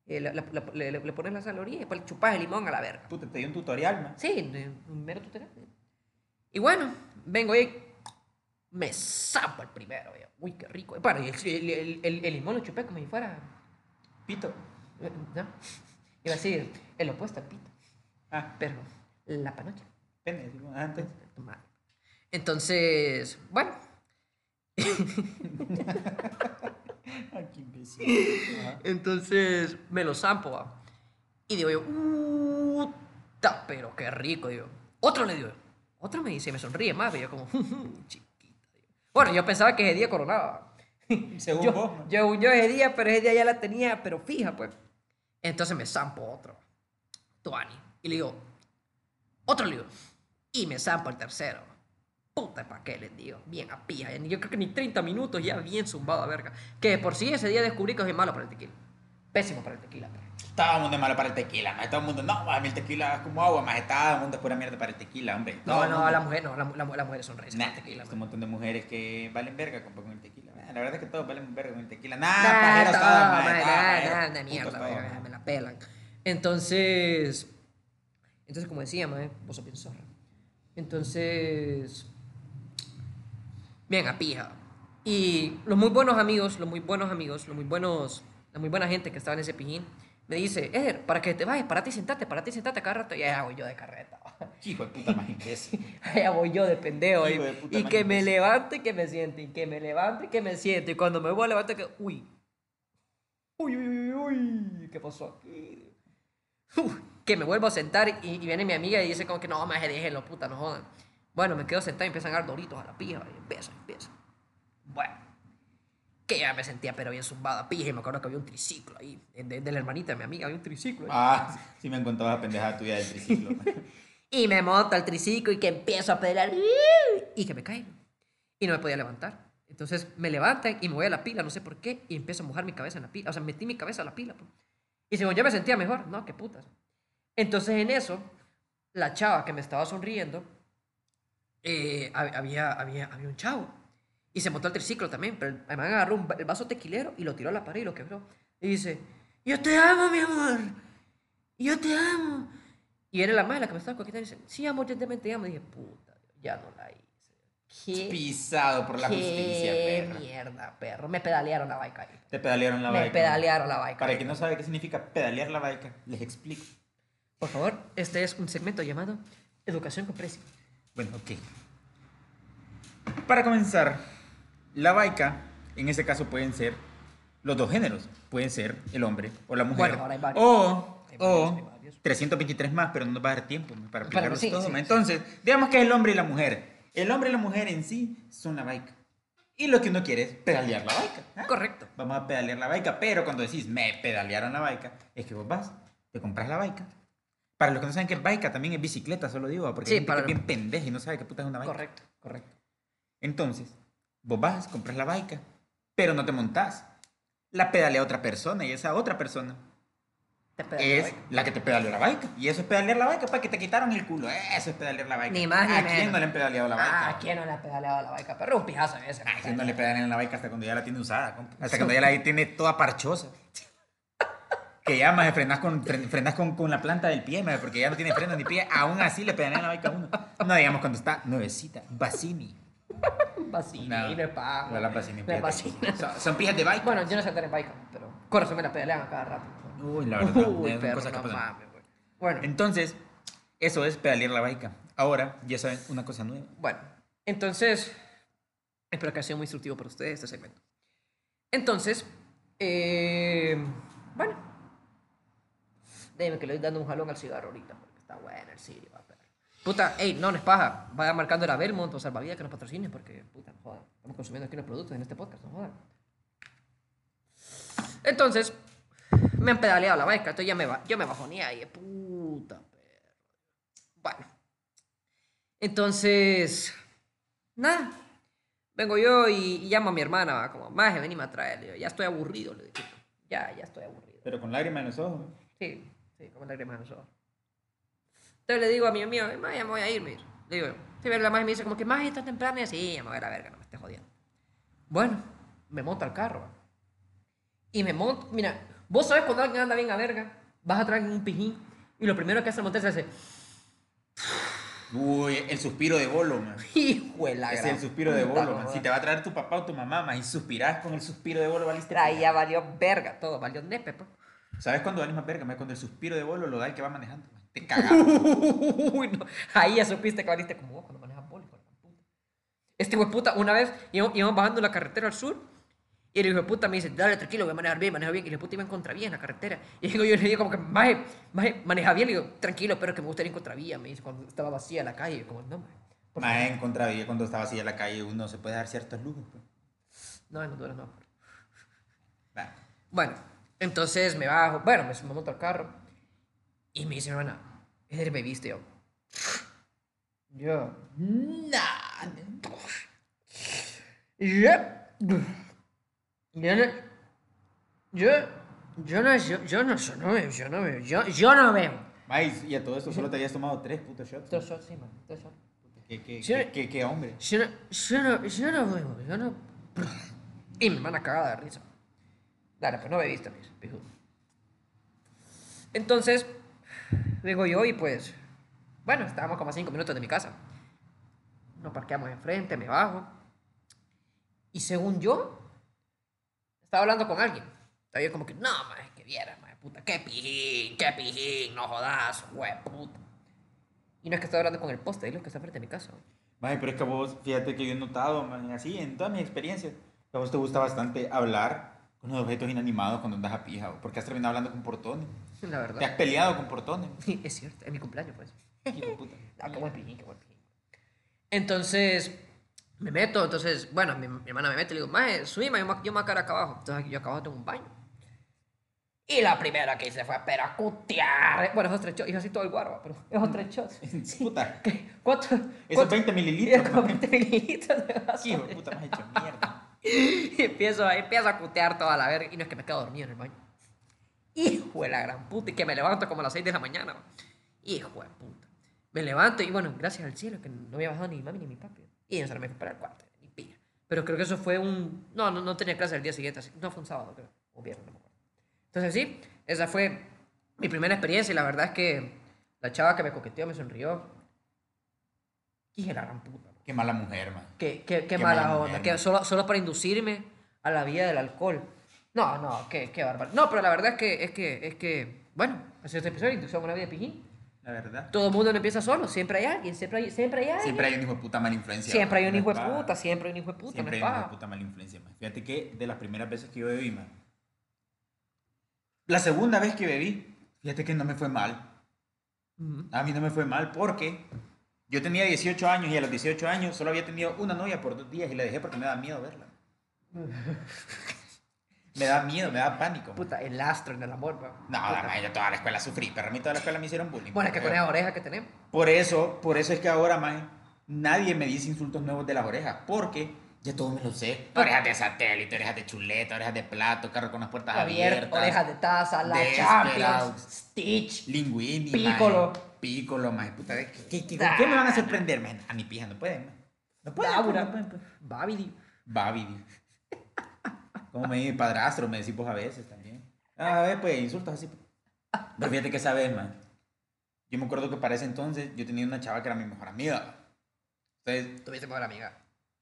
eh, la- la- la- le, le- pones la sal a la orilla y después le chupas el limón a la verga. Puta, te di un tutorial, man. Sí, un mero tutorial. Y bueno, vengo y me zampo el primero, yo, uy, qué rico. Y el, el, el- el- el limón lo chupé como si fuera, Pito. eh, ¿no? Iba a decir, el opuesto al pito, Ah, pero la panocha. pene. digo, ah, entonces. Bueno, Ah, qué imbécil. Ajá. entonces me lo zampo. va. Y digo yo, puta, pero qué rico, digo. Otro le digo, otro me dice, me sonríe más, y yo como, chiquita. Bueno, yo pensaba que ese día coronaba. Según yo, vos, yo, yo ese día, pero ese día ya la tenía, pero fija, pues. Entonces me zampo otro, Tuani. Y le digo, otro digo, y me zampo el tercero. Puta, ¿para qué les digo? Bien a pija. Yo creo que ni 30 minutos ya bien zumbado a verga. Que por sí ese día descubrí que soy malo para el tequila. Pésimo para el tequila. pero. Todo el mundo es malo para el tequila, más todo el mundo, no, más el tequila es como agua, más todo el mundo es pura mierda para el tequila, hombre. Todo No, no, mundo. la mujer, no, la, mu- la, las mujeres son reces Nah, el tequila. hay un montón de mujeres que valen verga con, con el tequila. Nah, La verdad es que todos valen verga con el tequila. Nah, Nah, pajeros todo, todos, ma, mae, nah, nah, de mierda, todos, mae. me la pelan. Entonces, entonces como decía, mae, vos sos bien zorra. Entonces, bien a pija. Y los muy buenos amigos, los muy buenos amigos, los muy buenos, la muy buena gente que estaba en ese pijín, me dice, Eder, para que te vayas, parate y sentate, parate y sentate cada rato. Y allá voy yo de carreta. Hijo de puta más imbécil. Allá voy yo de pendejo. Y, Hijo de puta y que me levante y que me siente. Y que me levante y que me siente. Y cuando me voy a levantar, que. Uy. Uy, uy, uy, uy. ¿Qué pasó aquí? Uf, que me vuelvo a sentar y, y viene mi amiga y dice como que no, más déjenlo, puta, no jodan. Bueno, me quedo sentado y empiezan a dar doritos a la pija. Y empieza, empieza. Bueno. Que ya me sentía pero bien zumbada pija y me acuerdo que había un triciclo ahí. De, de la hermanita de mi amiga, había un triciclo ahí. Ah, sí me han contado la pendejada tuya del triciclo. Y me monto al triciclo y que empiezo a pedalear y que me caigo. Y no me podía levantar. Entonces me levantan y me voy a la pila, no sé por qué, y empiezo a mojar mi cabeza en la pila. O sea, metí mi cabeza a la pila. pues. Y según yo me sentía mejor, no, qué putas. Entonces en eso, la chava que me estaba sonriendo, eh, hab- había, había, había un chavo. Y se montó al triciclo también, pero el man agarró un el vaso tequilero y lo tiró a la pared y lo quebró. Y dice, yo te amo, mi amor. Yo te amo. Y viene la madre, la que me estaba coqueteando, y dice, sí, amor, yo también te amo. Y dije, puta, ya no la hice. ¿Qué, Pisado por la qué justicia, perra. mierda, perro. Me pedalearon la baica ahí. Te pedalearon la Me baica. pedalearon la baica. Para quien no sabe qué significa pedalear la baica, les explico. Por favor, este es un segmento llamado Educación con Precio. Bueno, ok. Para comenzar, la baica, en este caso pueden ser los dos géneros. Pueden ser el hombre o la mujer. Bueno, ahora hay varios. O, Hay varios, o hay varios. 323 más, pero no nos va a dar tiempo para explicarlos sí, todo. sí, ma. sí. Entonces, digamos que es el hombre y la mujer. El hombre y la mujer en sí son la baica. Y lo que uno quiere es pedalear la baica. ¿ah? Correcto. Vamos a pedalear la baica, pero cuando decís me pedalearon la baica, es que vos vas, te compras la baica. Para los que no saben qué es baica, también es bicicleta, solo digo, porque Sí, hay gente para- que es bien pendeja y no sabe qué puta es una baica. Correcto, correcto. Entonces, vos vas, compras la baica, pero no te montás. La pedalea otra persona y esa otra persona es la la que te pedaleó la baica. Y eso es pedalear la baica, para que te quitaron el culo. Eso es pedalear la baica. Ni más ni ¿A menos. quién no le han pedaleado la baica? Ah, ¿quién no le ha pedaleado la baica? Pero un pijazo ese. ¿A quién no le pedalean la baica hasta cuando ya la tiene usada? compa? Hasta cuando ya la tiene toda parchosa. Que ya más frenas con, fren- frenas con, con la planta del pie, maje, porque ya no tiene freno ni pie. Aún así le pedalean la baica a uno. No digamos cuando está nuevecita. Basini. Vacina, No, pago. no, la. No es vacina. Son, son pijas de bike. Bueno, yo no sé andar en baica, pero corazón me la pedalean a cada rato. Uy, la verdad. Uy, que no mames. Bueno, Entonces, eso es pedalear la baica. Ahora, ya saben una cosa nueva. bueno, entonces, espero que haya sido muy instructivo para ustedes este segmento. Entonces, eh, bueno, déjeme que le doy dando un jalón al cigarro ahorita, porque está bueno el perro. Puta, ey, no, no es paja. Vaya marcando la Belmont o Salvavidas que nos patrocinen, porque, puta, no jodan. Estamos consumiendo aquí unos productos en este podcast, no jodan. Entonces, me han pedaleado la baica, entonces ya me, ba- yo me ahí, puta, perro. Bueno. Entonces, nada. Vengo yo y, y llamo a mi hermana, va, como, maje, venime a traer. Digo, ya estoy aburrido, le digo. Ya, ya estoy aburrido. Pero con lágrimas en los ojos. Sí, sí, como lágrimas en los ojos. Entonces le digo a mi amigo, ya me voy a ir, me dice. Le digo, sí, pero la maje me dice como que, maje, está temprano y así, ya me voy a la verga, no me estés jodiendo. Bueno, me monto al carro. Y me monto, mira, vos sabes cuando alguien anda bien a verga, vas atrás en un pijín y lo primero que hace el montar se hace, Uy, el suspiro de bolo, man. hijo de la Es gran el suspiro de puta, bolo, man. Si jodas". te va a traer tu papá o tu mamá, man, y suspirás con el suspiro de bolo, valiste. Traía, ya valió verga todo, valió nepe, pues. ¿Sabes cuándo valís más verga? man? Cuando el suspiro de bolo lo da el que va manejando. man. Te. Uy, no. Ahí ya supiste que valiste como vos cuando manejas boli. Este hijo de puta, una vez íbamos, bajando la carretera al sur y el hijo de puta me dice, dale tranquilo, voy a manejar bien, maneja bien. Y el hijo de puta iba en contravía en la carretera. Y digo, yo le digo como que, maje, maje, maneja bien. Le digo, tranquilo, pero que me gustaría ir en contravía. Me dice, cuando estaba vacía la calle. Yo como, no, maje. favor". en contravía, cuando estaba en la calle, uno se puede dar ciertos lujos. pues. No, en Honduras no. Bueno, entonces me bajo, bueno, me, me monto al carro y me dice mi hermana, ¿Eder me viste? Yo, yo, nah. Yo, yo no, yo, yo no, yo, yo no, yo no veo, yo no veo, yo, yo no veo. Maíz, y a todo esto solo te habías tomado tres putos shots. Dos shots, sí, man, dos shots. ¿Qué, qué, Sí. qué, qué- qué hombre? Yo no, yo no, yo no veo, yo no... Y mi hermana cagada de risa. Dale, pues no mis pijudo. Entonces, vengo yo y pues, bueno, estábamos como a cinco minutos de mi casa. Nos parqueamos enfrente, me bajo. Y según yo, estaba hablando con alguien. Estaba yo como que, no, maje, que viera, maje, puta, qué pijín, qué pijín, no jodas, güey, puta. Y no es que estaba hablando con el poste, es lo que está frente a mi casa. Maje, pero es que vos, fíjate que yo he notado, así, en todas mis experiencias, que a vos te gusta bastante hablar con los objetos inanimados cuando andas a pija, porque has terminado hablando con portones. La Te has verdad. peleado con portones. Es cierto, es mi cumpleaños, pues. Hijo puta. Ah, qué buen pijín, qué buen pijín. Entonces, me meto, entonces, bueno, mi, mi hermana me mete y le digo, maje, subí, maje, yo me yo me acá abajo. Entonces, yo acá abajo tengo un baño. Y la primera que hice fue pero a cutear. Bueno, esos tres shots, hice así todo el guarba, pero esos tres shots. Sí. Puta. ¿Cuánto? Esos cuánto? 20 mililitros. Como maje. 20 mililitros. Hijo de puta, me has hecho mierda. Empiezo, empiezo a cutear toda la verga. Y no es que me quedo dormido en el baño. Hijo de la gran puta. Y que me levanto como a las 6 de la mañana. Hijo de puta. Me levanto y bueno, gracias al cielo que no había bajado ni mi mami ni mi papi. Y no me fui para el cuarto, ni pilla. Pero creo que eso fue un... No, no, no tenía clase el día siguiente. Así... No, fue un sábado, creo. O viernes, no me acuerdo. Entonces sí, esa fue mi primera experiencia y la verdad es que la chava que me coqueteó me sonrió. Dije la gran puta. Qué mala mujer, man. Qué, qué, qué Qué mala mala onda. mujer, Que man. solo, solo para inducirme a la vida del alcohol. No, no, qué, qué bárbaro. No, pero la verdad es que, es que, es que, bueno, así este episodio, inducción a una vida de pijín. La verdad. Todo el mundo no empieza solo, siempre hay alguien, siempre hay, siempre hay alguien. Siempre hay un hijo de puta mala influencia. Siempre hay un hijo de puta, siempre hay un hijo de puta, Siempre hay un hijo de puta mala influencia, man. Fíjate que de las primeras veces que yo bebí, man. La segunda vez que bebí, fíjate que no me fue mal. A mí no me fue mal porque yo tenía 18 años y a los 18 años solo había tenido una novia por dos días y la dejé porque me da miedo verla. me da miedo, me da pánico. Puta, el astro en el amor, va. No, madre, yo toda la escuela sufrí, pero a mí toda la escuela me hicieron bullying. Bueno, es que con Pero- esa oreja que tenemos. Por eso, por eso es que ahora, más nadie me dice insultos nuevos de las orejas, porque Ya todo me lo sé. Orejas de satélite, orejas de chuleta, orejas de plato, carro con las puertas Javier, abiertas. orejas de taza, la. Champions, Stitch. Linguini, Piccolo. maje. Piccolo, más puta. ¿Qué, qué, qué, ¿Con qué me van a sorprender, man? A mi pija no pueden, man. No pueden. Bábara. no pueden, pues. Babidi. Babidi. Como me dice mi padrastro, me decís vos a veces también. Ah, a ver, pues insultos así. Pero fíjate que sabes, man. Yo me acuerdo que para ese entonces yo tenía una chava que era mi mejor amiga. Entonces, Tuviste mejor amiga.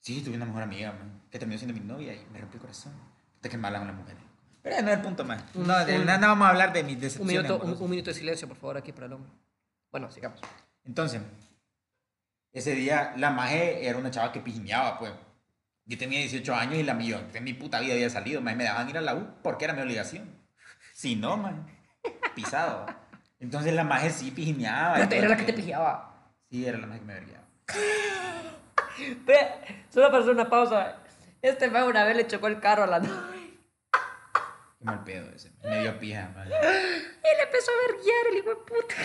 Sí, tuve una mejor amiga, man. Que terminó siendo mi novia y me rompió el corazón. Puta que malas son las mujeres. Pero no es el punto, man. No, de Un- nada vamos a hablar de mis Un decepciones. minuto, un, amorosas. un minuto de silencio, por favor, aquí para el hombre. Bueno, sigamos. Entonces, ese día la maje era una chava que pijineaba, pues. Yo tenía 18 años y la mío, en mi puta vida había salido, maje, me dejaban ir a la U porque era mi obligación. Si no, maje, pisado. Entonces la maje sí pijineaba. y Pero era la que te pedo. pijaba. Sí, era la maje que me vergueaba. Solo para hacer una pausa. Este fue una vez le chocó el carro a la novia. Qué mal pedo ese. Me dio pija, maje. Y le empezó a verguiar el hijo de puta.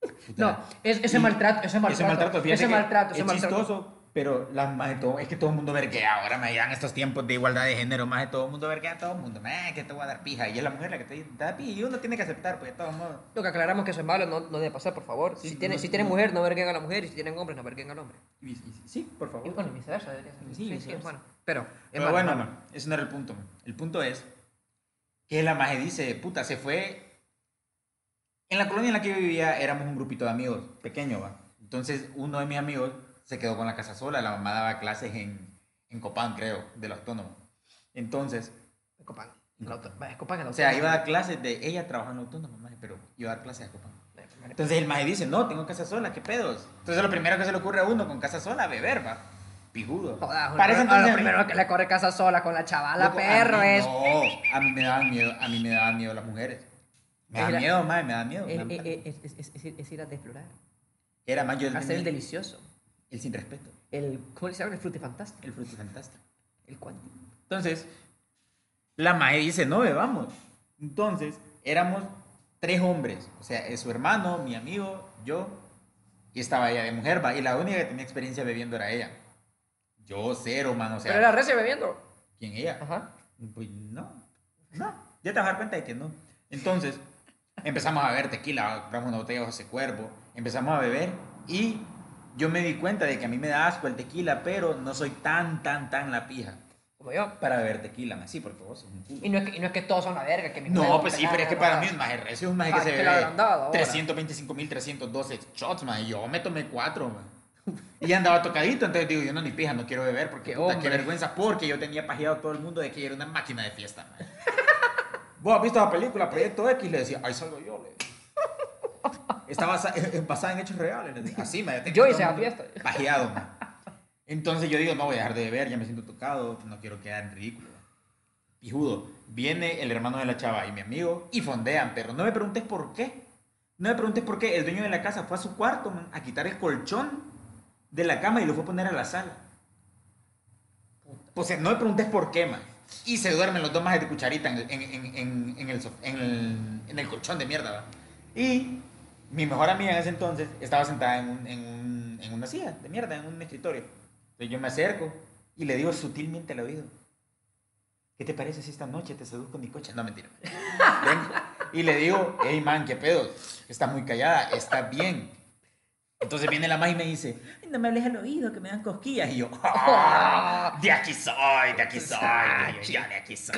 Puta. No, es- ese maltrato, ese maltrato. Ese maltrato, fíjate ese maltrato, ese es maltrato. chistoso, pero las maje, todo, es que todo el mundo verguea ahora, me dan estos tiempos de igualdad de género, más de todo el mundo verguea a todo el mundo, maje, que te voy a dar pija, y es la mujer la que te da pija, y uno tiene que aceptar, pues de todos modos. Lo que aclaramos que eso es malo, no, no debe pasar, por favor. Sí, si, tiene, no- si tienen no. mujer, no verguen a la mujer, y si tienen hombres, no verguen al hombre. Y- y- Sí, por Y favor. bueno, y viceversa debería ser. Sí, Sí, sí, bueno. Pero, Pero malo, bueno, malo. no, ese no era el punto. El punto es que la maje dice, puta, se fue. En la colonia en la que yo vivía éramos un grupito de amigos, pequeño, va. Entonces uno de mis amigos se quedó con la casa sola, la mamá daba clases en, en Copán, creo, del autónomo. Entonces, Es Copán. Copán o sea, iba a dar clases de, ella trabajaba en el autónomo, maje, pero iba a dar clases a Copán. Entonces el maje dice, no, tengo casa sola, ¿qué pedos? Entonces lo primero que se le ocurre a uno con casa sola, beber, va. Pijudo. Parece a entonces... lo primero que le corre casa sola con la chavala, Loco, a perro, mí es. No, a mí me daban miedo, a mí me daban miedo las mujeres. Me da a- miedo, madre, me da miedo. Es, es- es- es- ir- a explorar. Era más yo Hacer el delicioso. El sin respeto, El, ¿Cómo le llaman? El frutifantástico. el fruto fantástico. El cuántico. Entonces, la mae dice, no bebamos. Entonces, éramos tres hombres, o sea, es su hermano, mi amigo, yo, y estaba ella de mujer, va, y la única que tenía experiencia bebiendo era ella. Yo cero, man, o sea, Pero era recio bebiendo. ¿quién ella? Ajá. Pues no, no, ya te vas a dar cuenta de que no. Entonces, empezamos a beber tequila, compramos una botella de José Cuervo, empezamos a beber y yo me di cuenta de que a mí me da asco el tequila, pero no soy tan, tan, tan la pija Como yo. para beber tequila, más sí, porque vos sos un culo. Y no es que, y no es que todos son la verga. Que mi No, pues sí, pero es que para mí es más recio, es un maje que se bebe habrán dado ahora. 325.312 shots, más yo me tomé cuatro, man. Y andaba tocadito, entonces digo, yo no ni pija, no quiero beber porque Qué puta, qué vergüenza, porque yo tenía pajeado todo el mundo de que era una máquina de fiesta, man. ¿Vos has visto la película Proyecto X? Le decía, ahí salgo yo, le. Está basa- eh, basada en hechos reales. Así, man. Yo hice la fiesta. Pajeado. Entonces yo digo, no voy a dejar de beber, ya me siento tocado, no quiero quedar en ridículo. Pijudo, viene el hermano de la chava y mi amigo y fondean, pero no me preguntes por qué. No me preguntes por qué. El dueño de la casa fue a su cuarto, man, a quitar el colchón de la cama y lo fue a poner a la sala. O sea, no me preguntes por qué, man. Y se duermen los dos más de cucharita en el, en, en- en- el, el- en el colchón de mierda, ¿va? Y mi mejor amiga en ese entonces estaba sentada en, un- en un- en una silla de mierda, en un escritorio. Entonces yo me acerco y le digo sutilmente al oído, ¿qué te parece si esta noche te seduzco en mi coche? No, mentira. Y le digo, hey man, ¿qué pedo? Estás muy callada, está bien. Entonces viene la más y me dice, "Ay, no me hables al oído, que me dan cosquillas. Y yo, "Ah, de aquí soy, de aquí soy, yo, ya de aquí soy.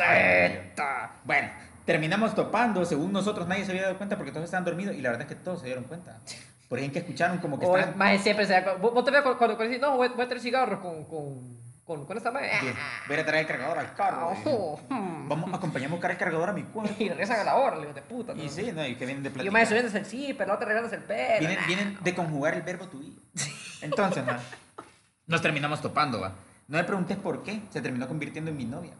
Bueno, terminamos topando, según nosotros nadie se había dado cuenta porque todos estaban dormidos y la verdad es que todos se dieron cuenta. Por ejemplo, que escucharon como que estaban... más siempre se da. Vos te ves cuando, cuando, dices, no, voy, voy a traer cigarros con, con, con, con esta madre. Bien, Voy a traer el cargador al carro. Oh, hmm. Vamos, acompañamos a buscar el cargador a mi cuarto. Y regresan a la hora, le digo, de puta. ¿no? Y sí, no, y que vienen de Y platicar. yo me subiendo el sí, pero la otra regalas el pelo. Vienen, vienen de conjugar el verbo to be. Entonces, man, nos terminamos topando, va. No me preguntes por qué, se terminó convirtiendo en mi novia.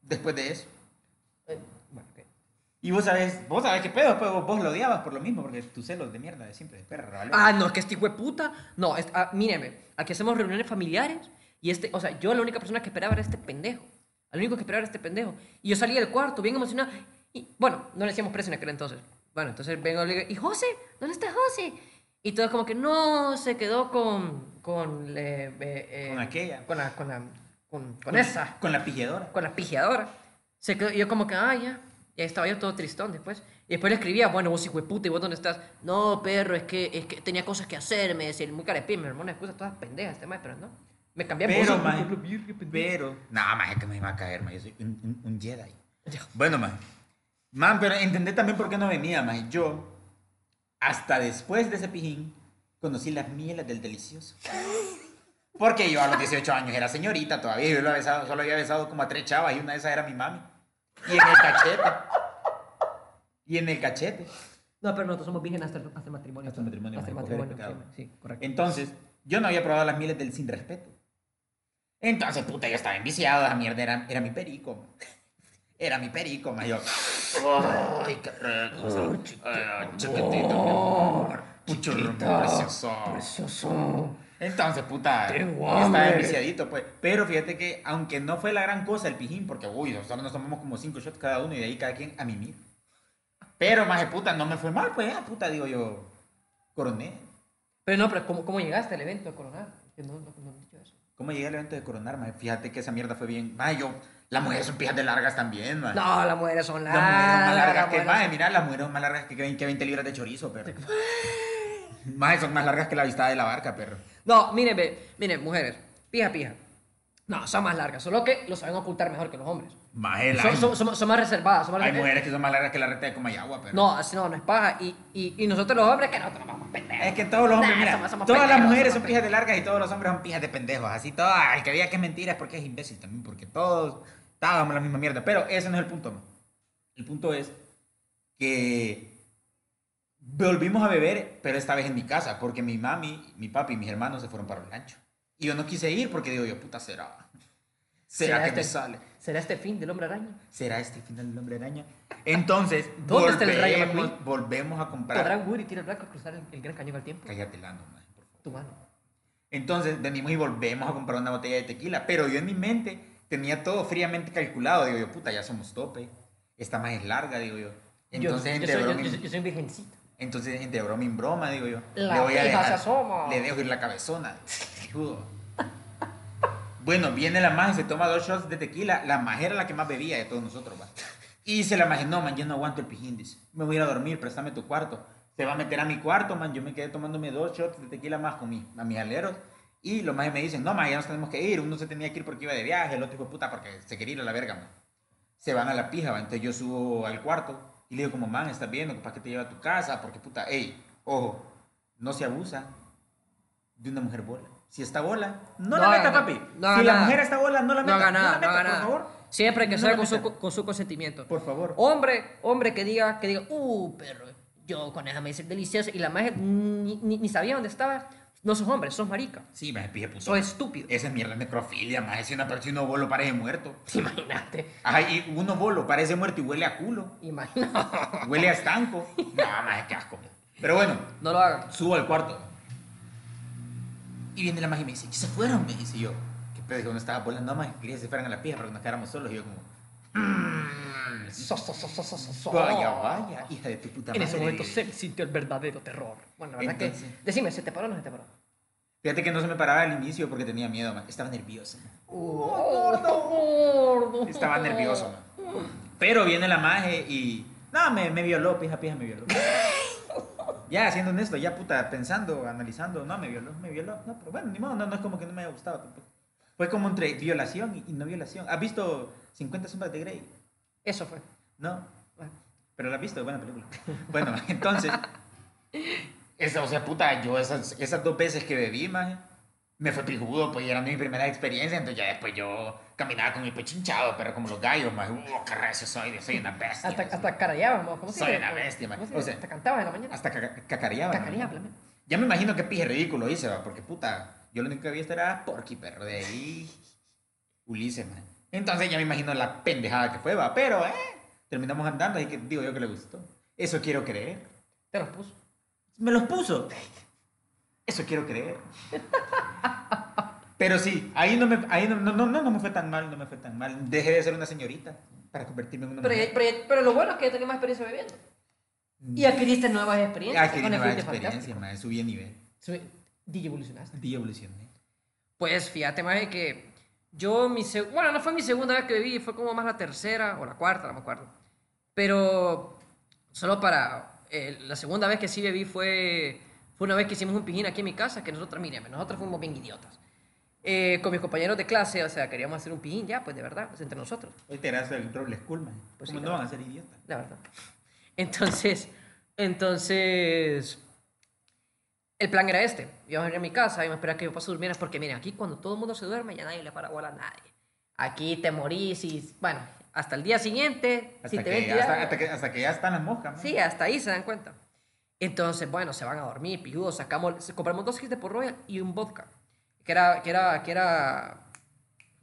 Después de eso. Eh. Y vos sabés, vos sabés qué pedo, pues vos, vos lo odiabas por lo mismo, porque tus celos de mierda de siempre, de perra, ¿vale? Ah, no, es que este hijo de puta. No, es, ah, míreme, aquí hacemos reuniones familiares y este, o sea, yo la única persona que esperaba era este pendejo. El único que esperaba era este pendejo. Y yo salí del cuarto bien emocionado. Y bueno, no le decíamos preso en aquel entonces. Bueno, entonces vengo y le digo, ¿y José? ¿Dónde está José? Y todo como que no, se quedó con. con. eh, eh, eh, Con aquella. Con la. Con la con, con esa, Con la pilleadora. con la pijeadora. Se quedó, yo como que, ah, ya. Y ahí estaba yo todo tristón después. Y después le escribía, bueno, vos hijo de puta, ¿y vos dónde estás? No, perro, es que, es que tenía cosas que hacer, me decía, muy carepín, mi hermano, excusa todas pendejas, este mae, pero no. Me cambié Pero, voz, pendejo. pero, no, más es que me iba a caer, man. Yo soy un, un, un Jedi. Bueno, man. Man, pero entendé también por qué no venía, man. Yo, hasta después de ese pijín, conocí las mieles del delicioso. Porque yo a los 18 años era señorita todavía. Yo lo había besado, solo había besado como a tres chavas y una de esas era mi mami. Y en el cachete. Y en el cachete. No, pero nosotros somos vírgenes hasta, el- hasta el matrimonio. Hasta el matrimonio, Hasta el matrimonio, sí, sí, correcto. Entonces, yo no había probado las mieles del sin respeto. Entonces, puta, yo estaba enviciado, esa mierda era, era mi perico. man. Era mi perico, man. Yo, ay, qué rico. Ay, chiquitito, mi amor. Puchurrón, precioso. Precioso. Entonces, puta, estaba hambre. enviciadito, pues. Pero fíjate que, aunque no fue la gran cosa el pijín, porque, uy, nosotros nos tomamos como cinco shots cada uno y de ahí cada quien a mimir. Pero, más de puta, no me fue mal, pues, ah, puta, digo yo, coroné. Pero no, pero ¿cómo, cómo llegaste al evento de Coronar? Que no, no, no he dicho eso. ¿Cómo llegué al evento de coronar, maje? Fíjate que esa mierda fue bien. Maje, yo, las mujeres son pijas de largas también, maje. No, las mujeres son Las largas. mujeres son más largas las que, maje, son- mira, las mujeres son más largas que, que 20 libras de chorizo, perro. Maje, son más largas que la vista de la barca, perro. No, miren, ve, miren, mujeres, pija, pija. No, son más largas, solo que lo saben ocultar mejor que los hombres. La- Son, son, son- son más reservadas. Son más hay reservadas. mujeres que son más largas que la recta de Comayagua, perro. No, así no, no es paja. Y, y, y nosotros los hombres, que nosotros vamos pendejos. Es que todos los hombres, Nah, mira, somos- somos todas las pendejos, mujeres son pijas de largas y todos los hombres son pijas de pendejos. Así todo, el que diga que es mentira es porque es imbécil también, porque todos estábamos la misma mierda. Pero ese no es el punto. ma. El punto es que volvimos a beber, pero esta vez en mi casa, porque mi mami, mi papi y mis hermanos se fueron para el rancho. Y yo no quise ir porque digo yo, puta, será. ¿Será, que este, me sale? ¿Será este fin del hombre araña? ¿Será este final del hombre araña? Entonces, ¿Dónde está el rayo volvemos, volvemos a comprar. ¿Podrá Woody el Blanco cruzar el, el gran cañón al tiempo? Cállate, Lando, man, por favor. Tu mano. Entonces venimos y volvemos a comprar una botella de tequila. Pero yo en mi mente tenía todo fríamente calculado. Digo yo, puta, ya somos tope. Esta más es larga, digo yo. Entonces, yo, soy, yo, soy virgencito. Entonces, entre broma y broma, digo yo. La le voy a pija se dejar. asoma. Le dejo ir la cabezona. Bueno, viene la maje, se toma dos shots de tequila. La maje era la que más bebía de todos nosotros, va. Y dice la maje, no, man, yo no aguanto el pijín, dice. Me voy a ir a dormir, préstame tu cuarto. Se va a meter a mi cuarto, man. Yo me quedé tomándome dos shots de tequila más con mi, a mis aleros. Y los majes me dicen, no, man, ya nos tenemos que ir. Uno se tenía que ir porque iba de viaje, el otro hijo de puta porque se quería ir a la verga, man. Se van a la pija, va. Entonces yo subo al cuarto y le digo como, man, ¿estás viendo? ¿Para qué te lleva a tu casa? Porque, puta, ey, ojo, no se abusa de una mujer bola. Si está bola, no, No la meta, papi. No si la nada. mujer está bola, no la No meta. haga nada, la no meta, haga por favor. Siempre que No sea la con su, con su consentimiento. Por favor. Hombre, hombre que diga, que diga, uh, perro, yo con esa me dice delicioso. Y la maje ni, ni, ni sabía dónde estaba. No sos hombre, sos marica. Sí, me pije puto. Sos estúpido. Esa es mierda necrofilia, más. Si una persona uno bolo parece muerto. Imagínate. Ajá, y uno bolo parece muerto y huele a culo. Imagínate. Huele a estanco. No, más, qué asco. Pero bueno, No lo hagan. subo al cuarto. Y viene la magia y me dice, ¿y se fueron? Me dice yo. ¿Qué pedo? Dijo, no estaba volando más. Quería que se fueran a la pija para que nos quedáramos solos. Y yo como, "Mm, So, so, so, vaya, vaya, hija de tu puta En madre. ese momento se sintió el verdadero terror. Bueno, la verdad Entonces- que. Decime, ¿se te paró o no se te paró? Fíjate que no se me paraba al inicio porque tenía miedo, man. Estaba nervioso. man. gordo. Estaba nervioso, man. Pero viene la maje y... No, me, me violó, pija, pija, me violó. Ya, siendo honesto, ya puta, pensando, analizando, no, me violó, me violó. No, pero bueno, ni modo, no, no es como que no me haya gustado tampoco. Fue como entre violación y no violación. ¿Has visto 50 sombras de Grey? Eso fue. No, Bueno, pero la has visto, buena película. Bueno, entonces, esa, o sea, puta, yo esas, esas dos veces que bebí, maje, me fue pijudo, pues era mi primera experiencia, entonces ya después yo caminaba con mi pecho hinchado, pero como los gallos, maje, uh, qué recio soy, soy una bestia. Hasta, hasta carareábamos. ¿Cómo se Soy una bestia, man. ¿Cómo se O sea, hasta cantabas en la mañana. Hasta caca- cacareaba. Ya me imagino que pije ridículo hice, porque puta, yo lo único que visto era Porky, perro, de ahí Ulises, man. Entonces ya me imagino la pendejada que fue, va, pero, eh, terminamos andando, así que digo yo que le gustó. Eso quiero creer. Te los puso. Me los puso. Eso quiero creer. Pero sí, ahí no me, ahí no, no, no, no, me fue tan mal, no me fue tan mal. Dejé de ser una señorita para convertirme en una Pero, mujer. pero, pero lo bueno es que ya tenías más experiencia bebiendo. Y adquiriste nuevas experiencias. Ah, que con el nueva Fruity experiencia, Fantástico. man, subí de nivel. DJ evolucionaste. Evolucioné. Pues fíjate, más que Yo, mi bueno, no fue mi segunda vez que bebí, fue como más la tercera o la cuarta, no me acuerdo. Pero solo para... eh, la segunda vez que sí bebí fue, fue una vez que hicimos un pijín aquí en mi casa, que nosotros, mírame, nosotros fuimos bien idiotas. Eh, con mis compañeros de clase, o sea, queríamos hacer un pijín ya, pues de verdad, pues, entre nosotros. Hoy te harás el doble school, man. Pues ¿Cómo sí, no van a ser idiotas? La verdad. Entonces, entonces, el plan era este. Íbamos a ir a mi casa y me esperaba que mi papá se durmiera porque, miren, aquí cuando todo el mundo se duerme ya nadie le para bola a nadie. Aquí te morís y, bueno, hasta el día siguiente, Hasta, si te que, ven tirado- hasta, hasta que, hasta que ya están las moscas, man. Sí, hasta ahí se dan cuenta. Entonces, bueno, se van a dormir, pijudos, sacamos, compramos dos hits de Port Royal y un vodka. Que era, que era, que era,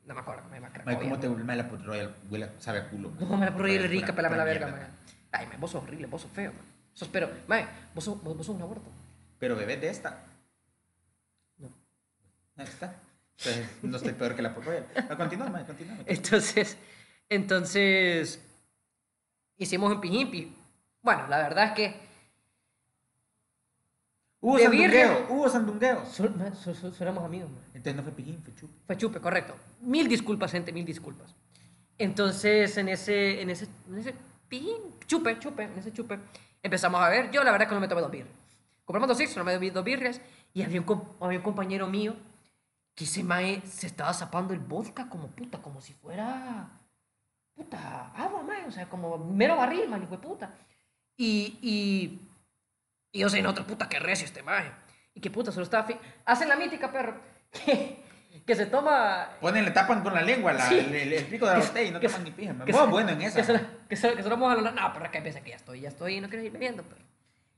no me acuerdo, me Man, ¿Cómo te huele la Port Royal? Huele, sabe a culo, man. No, me la Port Royal es rica, pelame la verga, man. Ay, man, vos sos horrible, vos sos feo, man. Sos, pero, man, vos sos, vos, vos sos un aborto. Pero bebés de esta. No. Ahí está. Entonces, no estoy peor que la Royal. Ah, Continúa, man, continúa. Entonces, entonces, hicimos un pijimpi. Bueno, la verdad es que Hubo de sandungueo, birria. hubo sandungueo. sol- man, so- so- so éramos amigos, man. Entonces no fue pijín, fue chup. Fue chupe, correcto. Mil disculpas, gente, mil disculpas. Entonces, en ese, en ese, en ese pijín, chupe, chupe, en ese chupe, empezamos a ver. Yo, la verdad, que no me tomé dos birrias. Compramos dos no me dos birrias. Y había un, había un compañero mío que ese mae se estaba zapando el vodka como puta, como si fuera. Puta, agua, mae. O sea, como mero barril, man, hijo de puta. Y, y, y yo sé, no, otra puta que recio este mae. Y que puta, solo estaba. Hacen la mítica, perro. Que, que se toma. Ponen, le tapan con la lengua la- Sí. el, el- el pico de la botella y no que- toman ni pija. que se- bueno en esa. Que se, que se, que se lo mojan No, pero hay veces que ya estoy, ya estoy y no quiero ir bebiendo. Pero.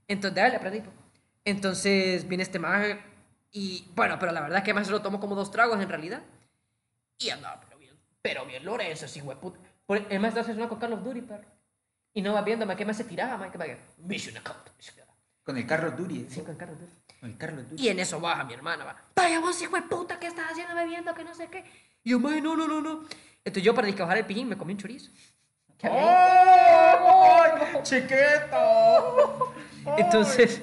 Entonces, dale, aprendí. pues. Entonces, viene este maje y, bueno, pero la verdad es que más se lo tomó como dos tragos en realidad. Y andaba, pero bien, pero bien Lorenzo, ese hueputa. El maestro hace una con Carlos Duri, perro. Y no va viéndome, que me se tiraba, man, que me Mission account. Con el Carlos Duri. Sí, con Carlos Duri. Con el Carlos Duri. Y en eso baja mi hermana, va. Vaya vos, hijo de puta, ¿qué estás haciendo bebiendo? Que no sé qué. Y yo, no, no, no, no. Entonces yo, para discabajar el pijín, me comí un chorizo. ¡Oh! ¡Chiquito! Entonces,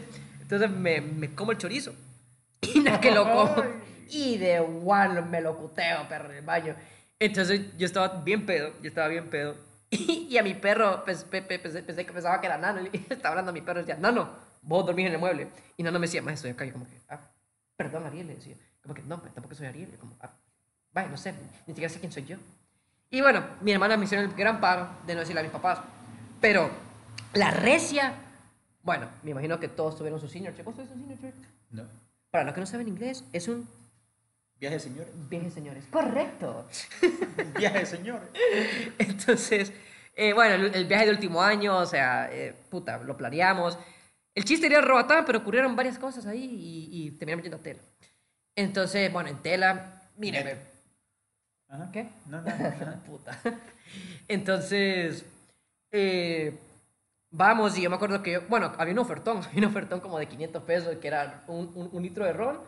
entonces me, me como el chorizo. Y nada que lo como. Y de igual me lo cuteo, perro, en el baño. Entonces yo estaba bien pedo, yo estaba bien pedo. Y, y a mi perro pues, pe- pe- pensé, pensé que pensaba que era Nano. Y estaba hablando a mi perro y decía, Nano, vos dormís en el mueble. Y Nano me decía, más estoy acá. Yo como que, ah, perdón, Ariel, le decía. Como que, no, pues, tampoco soy Ariel. Y como, ah, vaya, no sé, ni siquiera sé quién soy yo. Y bueno, mi hermana me hicieron el gran paro de no decirle a mis papás. Pero la recia, bueno, me imagino que todos tuvieron su senior trip. ¿Vos tuviste un senior trip? No. Para los que no saben inglés, es un Viaje de señores. viaje, señores. Correcto. Viaje de señores. Entonces, eh, bueno, el, el viaje de último año, o sea, eh, puta, lo planeamos. El chiste era Robatán, pero ocurrieron varias cosas ahí y, y terminamos yendo a Tela. Entonces, bueno, en Tela, míreme. ¿Qué? No, no, no. Puta. Entonces, eh, vamos y yo me acuerdo que, yo- bueno, había un ofertón, había un ofertón como de 500 pesos, que era un, un- un litro de ron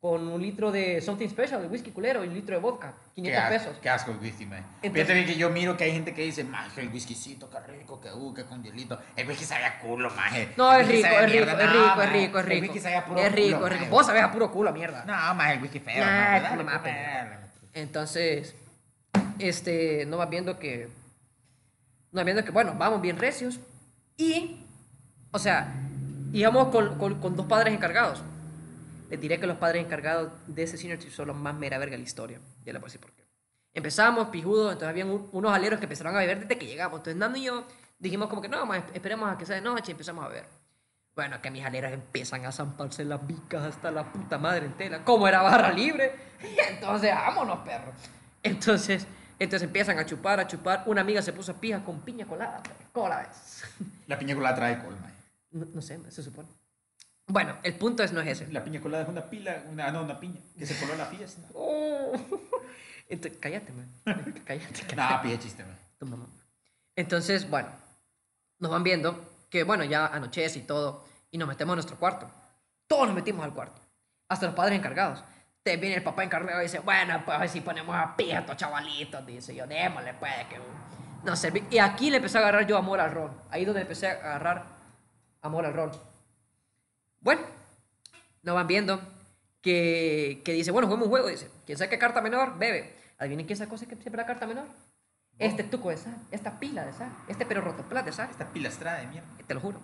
con un litro de something special, de whisky culero y un litro de vodka, Qué 500 asco, pesos. Qué asco el whisky, man. Entonces- Fíjate bien que yo miro que hay gente que dice, maje, el whiskycito, qué rico, qué uh, qué con hielito. El whisky sabe a culo, maje. No, El es rico, es rico, es rico, es rico, es El rico. whisky sabe a puro Es rico, culo, es rico. maje. Vos sabés a puro culo, mierda. No, maje, el whisky feo. Nah, maje, qué dale. Entonces, este, no vas viendo que, no vas viendo que, bueno, vamos bien recios y, o sea, íbamos con, con, dos padres encargados. Les diré que los padres encargados de ese senior trip son los más mera verga de la historia. Ya les voy a decir por qué. Empezamos, pijudos, entonces habían un- unos aleros que empezaron a beber desde que llegamos. Entonces Nando y yo dijimos como que no, más esperemos a que sea de noche y empezamos a beber. Bueno, que mis aleros empiezan a zamparse las vicas hasta la puta madre entera. Como era barra libre. Entonces, vámonos, perro. Entonces, entonces empiezan a chupar, a chupar. Una amiga se puso pija con piña colada. perro. ¿Cómo la ves? La piña colada trae maje. No, no sé, se supone. Bueno, el punto es no es ese. La piña colada es una pila, una, no, una piña, que se coló en la fiesta. Oh. Entonces, cállate, man. Cállate, cállate. No, pide chiste, man. Tu mamá. Entonces, bueno, nos van viendo que, bueno, ya anochece y todo, y nos metemos en nuestro cuarto. Todos nos metimos al cuarto, hasta los padres encargados. Te viene el papá encargado y dice, bueno, pues si ponemos a pie a estos chavalitos, dice yo, démosle, pues, que no sé. Y aquí le empecé a agarrar yo amor al ron. Ahí donde empecé a agarrar amor al ron. Bueno, nos van viendo que, que dice, bueno, juguemos un juego, dice, quien saque carta menor, bebe. ¿Adivinen qué sacó siempre la carta menor? Este tuco de sal, esta pila de sal, este pero rotoplat de sal. Esta pilastrada de mierda. Te lo juro.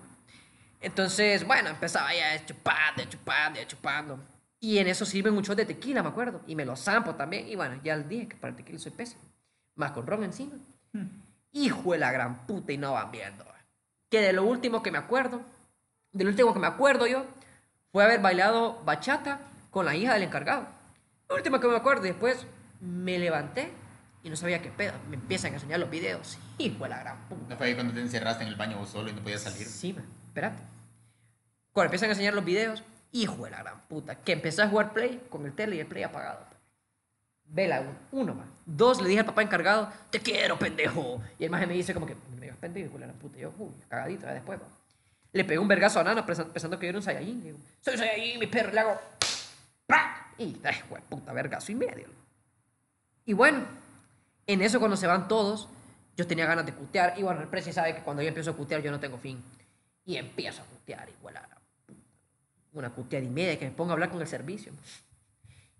Entonces, bueno, empezaba ya chupando, chupando, chupando. Y en eso sirven mucho de tequila, me acuerdo. Y me lo zampo también. Y bueno, ya el dije que para el tequila soy pésimo. Más con ron encima. Hmm. Hijo de la gran puta y no van viendo. Que de lo último que me acuerdo, de lo último que me acuerdo yo, fue haber bailado bachata con la hija del encargado. Lo último que me acuerdo. Y después me levanté y no sabía qué pedo. Me empiezan a enseñar los videos. Hijo de la gran puta. ¿No fue ahí cuando te encerraste en el baño vos solo y no podías salir? Sí, man. Espérate. Cuando empiezan a enseñar los videos, hijo de la gran puta, que empecé a jugar Play con el tele y el Play apagado. Vela, uno, más. Dos, le dije al papá encargado, te quiero, pendejo. Y el maje me dice como que, me digas pendejo, hijo de la gran puta. Y yo, uy, cagadito, después. Le pegué un vergazo a Nano pensando, que yo era un Saiyajin. Digo, soy Saiyajin, mi perro, le hago. Y, ay, güey, puta, vergazo y medio. Y bueno, en eso cuando se van todos, yo tenía ganas de cutear. Y bueno, el precio sabe que cuando yo empiezo a cutear yo no tengo fin. Y empiezo a cutear igual a. Una cuteada y media que me ponga a hablar con el servicio.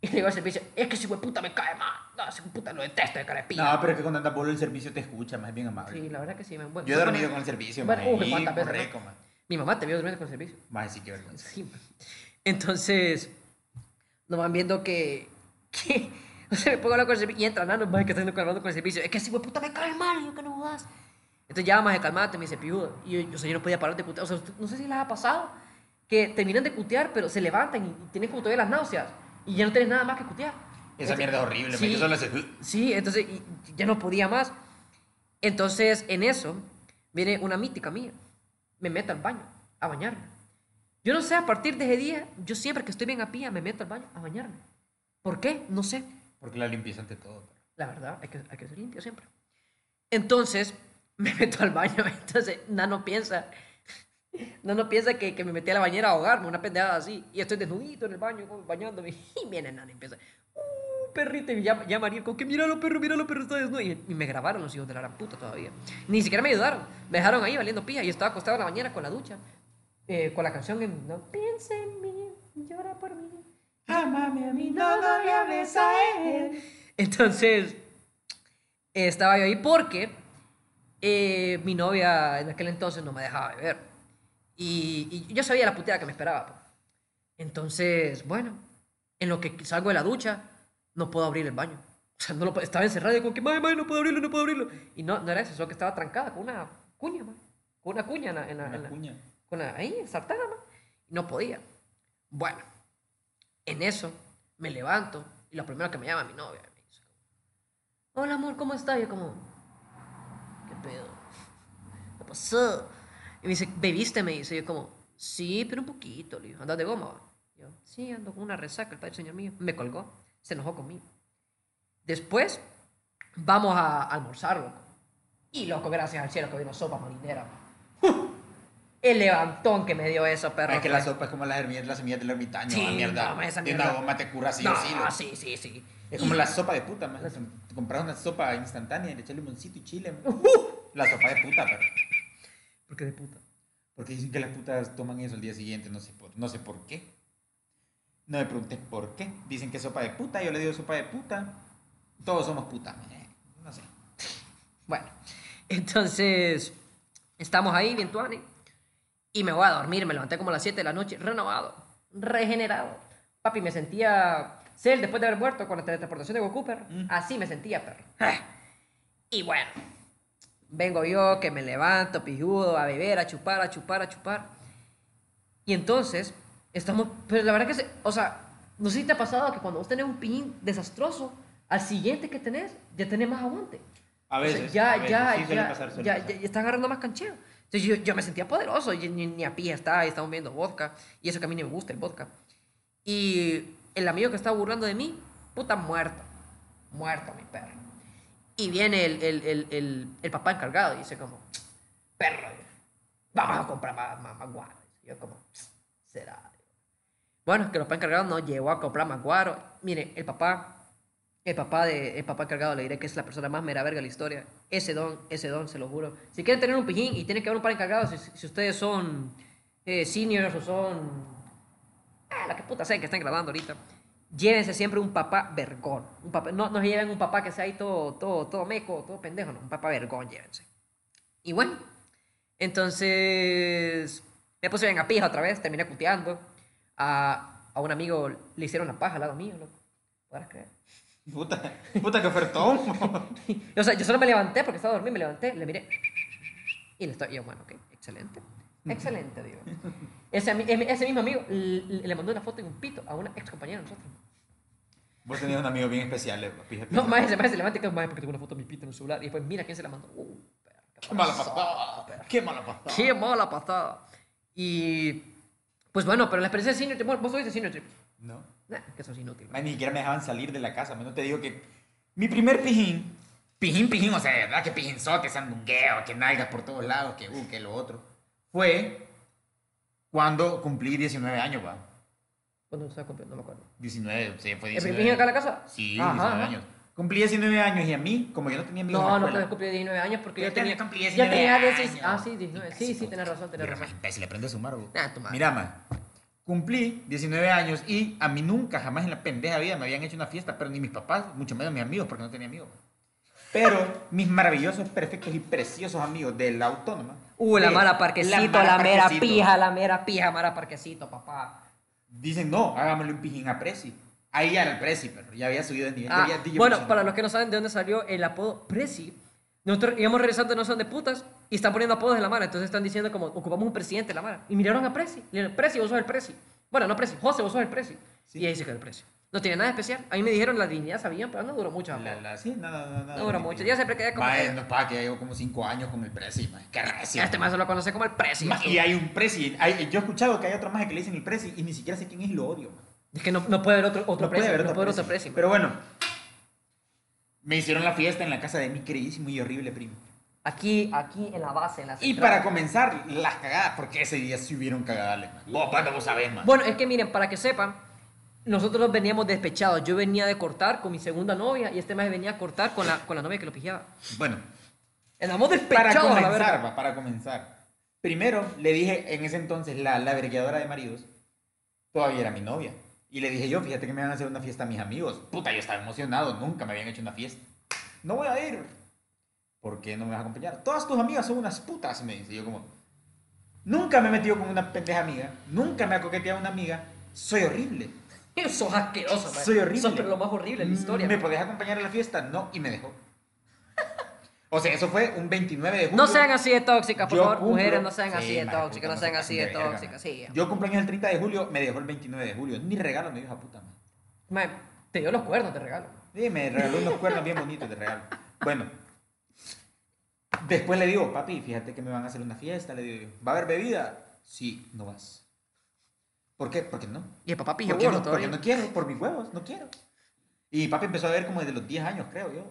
Y le digo al servicio, es que si fue puta me cae mal. No, ese puta lo detesto de carepilla. No, pero es que cuando andas por el servicio te escucha, más bien amable. Sí, la verdad que sí. me- bueno, Yo he bueno, dormido con el servicio, bueno, man. uy, y cuántas veces, correco, ¿no? man. Mi mamá te vio durmiendo con el servicio. Más sí que vergüenza. Sí, man. Entonces, nos van viendo que, que o sea, me pongo a hablar con el servicio y entra Nano, más que está hablando con el servicio. Es que si fue puta me cae mal, y yo que no jodas. Entonces ya más de calmate, me dice piudo. Y yo, o sea, yo no podía parar de cutear. O sea, no sé si les ha pasado que terminan de cutear, pero se levantan y, tienen como todavía las náuseas. Y ya no tienes nada más que cutear. Esa Entonces- mierda es horrible. Sí. Solo hace... Sí, entonces y ya no podía más. Entonces, en eso, viene una mítica mía. Me meto al baño a bañarme. Yo no sé, a partir de ese día, yo siempre que estoy bien a pía, me meto al baño a bañarme. ¿Por qué? No sé. Porque la limpieza ante todo. pero- La verdad, hay que, hay que ser limpio siempre. Entonces, me meto al baño. Entonces, Nano piensa, Nano piensa que, que me metí a la bañera a ahogarme, una pendejada así. Y estoy desnudito en el baño, bañándome. Y viene Nano y empieza, uh, perrito. Y llama, llama a como que míralo, perro, míralo, perro, está desnudo. Y, y me grabaron los hijos de la gran puta todavía. Ni siquiera me ayudaron. Me dejaron ahí valiendo pija. Y estaba acostado en la bañera con la ducha. eh, con la canción en No piensa en mí, llora por mí. Amame a mí, no, no le hables a él. Entonces, eh, estaba yo ahí porque eh, mi novia en aquel entonces no me dejaba beber. Y, y yo sabía la puteada que me esperaba. Entonces, bueno, en lo que salgo de la ducha, no puedo abrir el baño. O sea, no lo, puedo- estaba encerrado y como que, madre, madre, no puedo abrirlo, no puedo abrirlo. Y no, no era eso, solo que estaba trancada con una cuña, man. Con una cuña en la, en la- en Una la- cuña. con la- ahí, ensartada, man. Y no podía. Bueno, en eso me levanto y lo primero que me llama mi novia. Me dice, hola amor, ¿cómo estás? Yo como, ¿qué pedo? ¿Qué pasó? Y me dice, ¿bebiste? Me dice, yo como, sí, pero un poquito. Le digo, ¿andas de goma? va?" Yo, sí, ando con una resaca, el padre señor mío. Me colgó, se enojó conmigo. Después, vamos a almorzar, loco. Y loco, gracias al cielo que vino sopa marinera. El levantón que me dio eso, perro. Es que la sopa es como las, hermi- las semillas del ermitaño, Sí, ah, mierda. no, esa mierda. una goma te cura sí no, o sí. loco. sí, sí, sí. Es como Y- la sopa de puta, man. Te compras una sopa instantánea y le echas limoncito y chile. Uh. La sopa de puta, pero. ¿Por qué de puta? Porque dicen que las putas toman eso al día siguiente, no sé por, no sé por qué. No me pregunté por qué. Dicen que es sopa de puta, yo le digo sopa de puta. Todos somos puta, man. Eh, No sé. Bueno, entonces estamos ahí, bien tuani, y me voy a dormir. Me levanté como a las 7 de la noche, renovado, regenerado. Papi, me sentía Cell después de haber muerto con la teletransportación de Goku, perro. Así me sentía, perro. Y bueno, vengo yo que me levanto, pijudo, a beber, a chupar, a chupar, a chupar. Y entonces, estamos. Pero la verdad que, se- o sea, no sé si te ha pasado que cuando vos tenés un pin desastroso, al siguiente que tenés, ya tenés más aguante. A O sea, veces. ya, a veces. ya, Sí ya, pasar, ya, ya, ya está agarrando más cancheo. Entonces yo, yo me sentía poderoso, y ni, ni a pie estaba, y estamos viendo vodka, y eso que a mí no me gusta el vodka. Y el amigo que estaba burlando de mí, puta, muerto. Muerto, mi perro. Y viene el, el, el, el, papá encargado y dice como, perro, vamos a comprar más, más, más guaro. Y yo como, será. Bueno, que el papá encargado no llegó a comprar más guaro. Mire, el papá, el papá de, el papá encargado le diré que es la persona más mera verga de la historia. Ese don, ese don, se lo juro. Si quieren tener un pijín y tienen que haber un par encargado, si, si ustedes son eh, seniors o son... Ah, la que puta sea que están grabando ahorita. Llévense siempre un papá vergón. Un papá, no, no se lleven un papá que sea ahí todo, todo, todo meco, todo pendejo, no, un papá vergón, llévense. Y bueno, entonces me puse bien a pija otra vez, terminé cuteando. A, a un amigo le hicieron la paja al lado mío, loco. ¿Podrás creer? Puta, puta que ofertón. o sea, yo solo me levanté porque estaba dormido, me levanté, le miré. Y le estoy, y yo, bueno, ok, excelente. Excelente, digo. Ese, ese mismo amigo le, le mandó una foto en un pito a una ex compañera de nosotros. Vos tenías un amigo bien especial, eh, fíjate. No, más se y que más porque tengo una foto de mi pito en el celular. Y después mira quién se la mandó. Uh, perra, Qué mala pasada, pasada. perra. Qué mala pasada. Qué mala patada. Y pues bueno, pero la experiencia de Senior Trip, vos tuviste Senior Trip. No. Nah, que sos inútil. Ay, ni siquiera me dejaban salir de la casa. No te digo que mi primer pijín, pijín, pijín, o sea, de verdad que pijinzote, sandungueo, que nalgas por todos lados, que uh, que lo otro, fue cuando cumplí 19 años, va. Cuando estaba cumpliendo, no me acuerdo. 19, sí, fue ¿El 19. primer acá en la casa? Sí, Ajá, 19 ajá. años. Cumplí 19 años y a mí, como yo no tenía amigos en No, la no escuela, puedes cumplir 19 años porque Yo yo tenía. tenía- cumplí ya 19 tenía años. 16. Ah, sí, 19. Sí, sí, tenés razón, tenés Mira, razón. imbécil, aprende a sumar, vos. Ah, tu madre. Mira, ma, cumplí 19 años y a mí nunca, jamás en la pendeja vida me habían hecho una fiesta, pero ni mis papás, mucho menos mis amigos, porque no tenía amigos. Pero mis maravillosos, perfectos y preciosos amigos de la autónoma. Uh, la mala parquecito, la, mala mera parquecito, pija, la mera pija, mara parquecito, papá. Dicen, no, hágamelo un pijín a Prezi. Ahí ya era el Prezi, pero ya había subido de nivel. Ah, DJ bueno, para los que no saben de dónde salió el apodo Prezi, nosotros íbamos regresando no son de putas y están poniendo apodos de la Mara. Entonces están diciendo como, ocupamos un presidente de la Mara. Y miraron a Prezi. Le dijeron, Prezi, vos sos el Prezi. Bueno, no Prezi, José, vos sos el Prezi. Sí. Y ahí se quedó el Prezi. No tiene nada especial. A mí me dijeron la dignidad, sabían, pero no duró mucho. La, la, sí, nada, nada, nada. No dura mucho. Yo siempre quedé como Ma, que- no que llevo como 5 años con el Prezi, ma. Qué recio. Este más se lo conoce como el Prezi. Ma, Y hay un Prezi. hay- yo he escuchado que hay otro más que le dicen el Prezi y ni siquiera sé quién es y lo odio. Es que no, no puede haber otro, otro No puede haber No otro Prezi. Pero bueno, me hicieron la fiesta en la casa de mi queridísimo y horrible primo. Aquí, aquí en la base, en la Y para comenzar, las cagadas, porque ese día sí hubieron cagadales, man. Vos, cuando vos sabés, man. Bueno, es que miren, para que sepan, nosotros veníamos despechados. Yo venía de cortar con mi segunda novia y este más venía a cortar con la, con la novia que lo pijaba. Bueno, Andamos para despechados a la comenzar, va, para comenzar. Primero, le dije en ese entonces, la, la vergueadora de maridos, todavía era mi novia. Y le dije yo, fíjate que me van a hacer una fiesta a mis amigos. Puta, yo estaba emocionado, nunca me habían hecho una fiesta. No voy a ir. ¿Por qué no me vas a acompañar? Todas tus amigas son unas putas, me dice. Yo como, nunca me he metido con una pendeja amiga, nunca me ha coqueteado una amiga, soy horrible. Sos asqueroso, man. Soy horrible. Sos pero lo más horrible de la historia. ¿Me man. podés acompañar a la fiesta? No, y me dejó. O sea, eso fue un 29 de julio. No sean así de tóxicas, por Yo favor. cumplo- Mujeres, no sean Sí, así de tóxicas, no sean se así de tóxicas, sí. Yo cumpleaños el 30 de julio, me dejó el 29 de julio. Ni regalo me dio esa puta, man. Man, te dio los cuernos, te regalo. Sí, me regaló unos cuernos bien bonitos de regalo. Bueno. Después le digo, papi, fíjate que me van a hacer una fiesta. Le digo ¿va a haber bebida? Sí, no vas. ¿Por qué? Porque no. Y el papá pija ¿Por qué bueno no? Porque no quiero, por mis huevos, no quiero. Y papi empezó a ver como desde los 10 años, creo yo.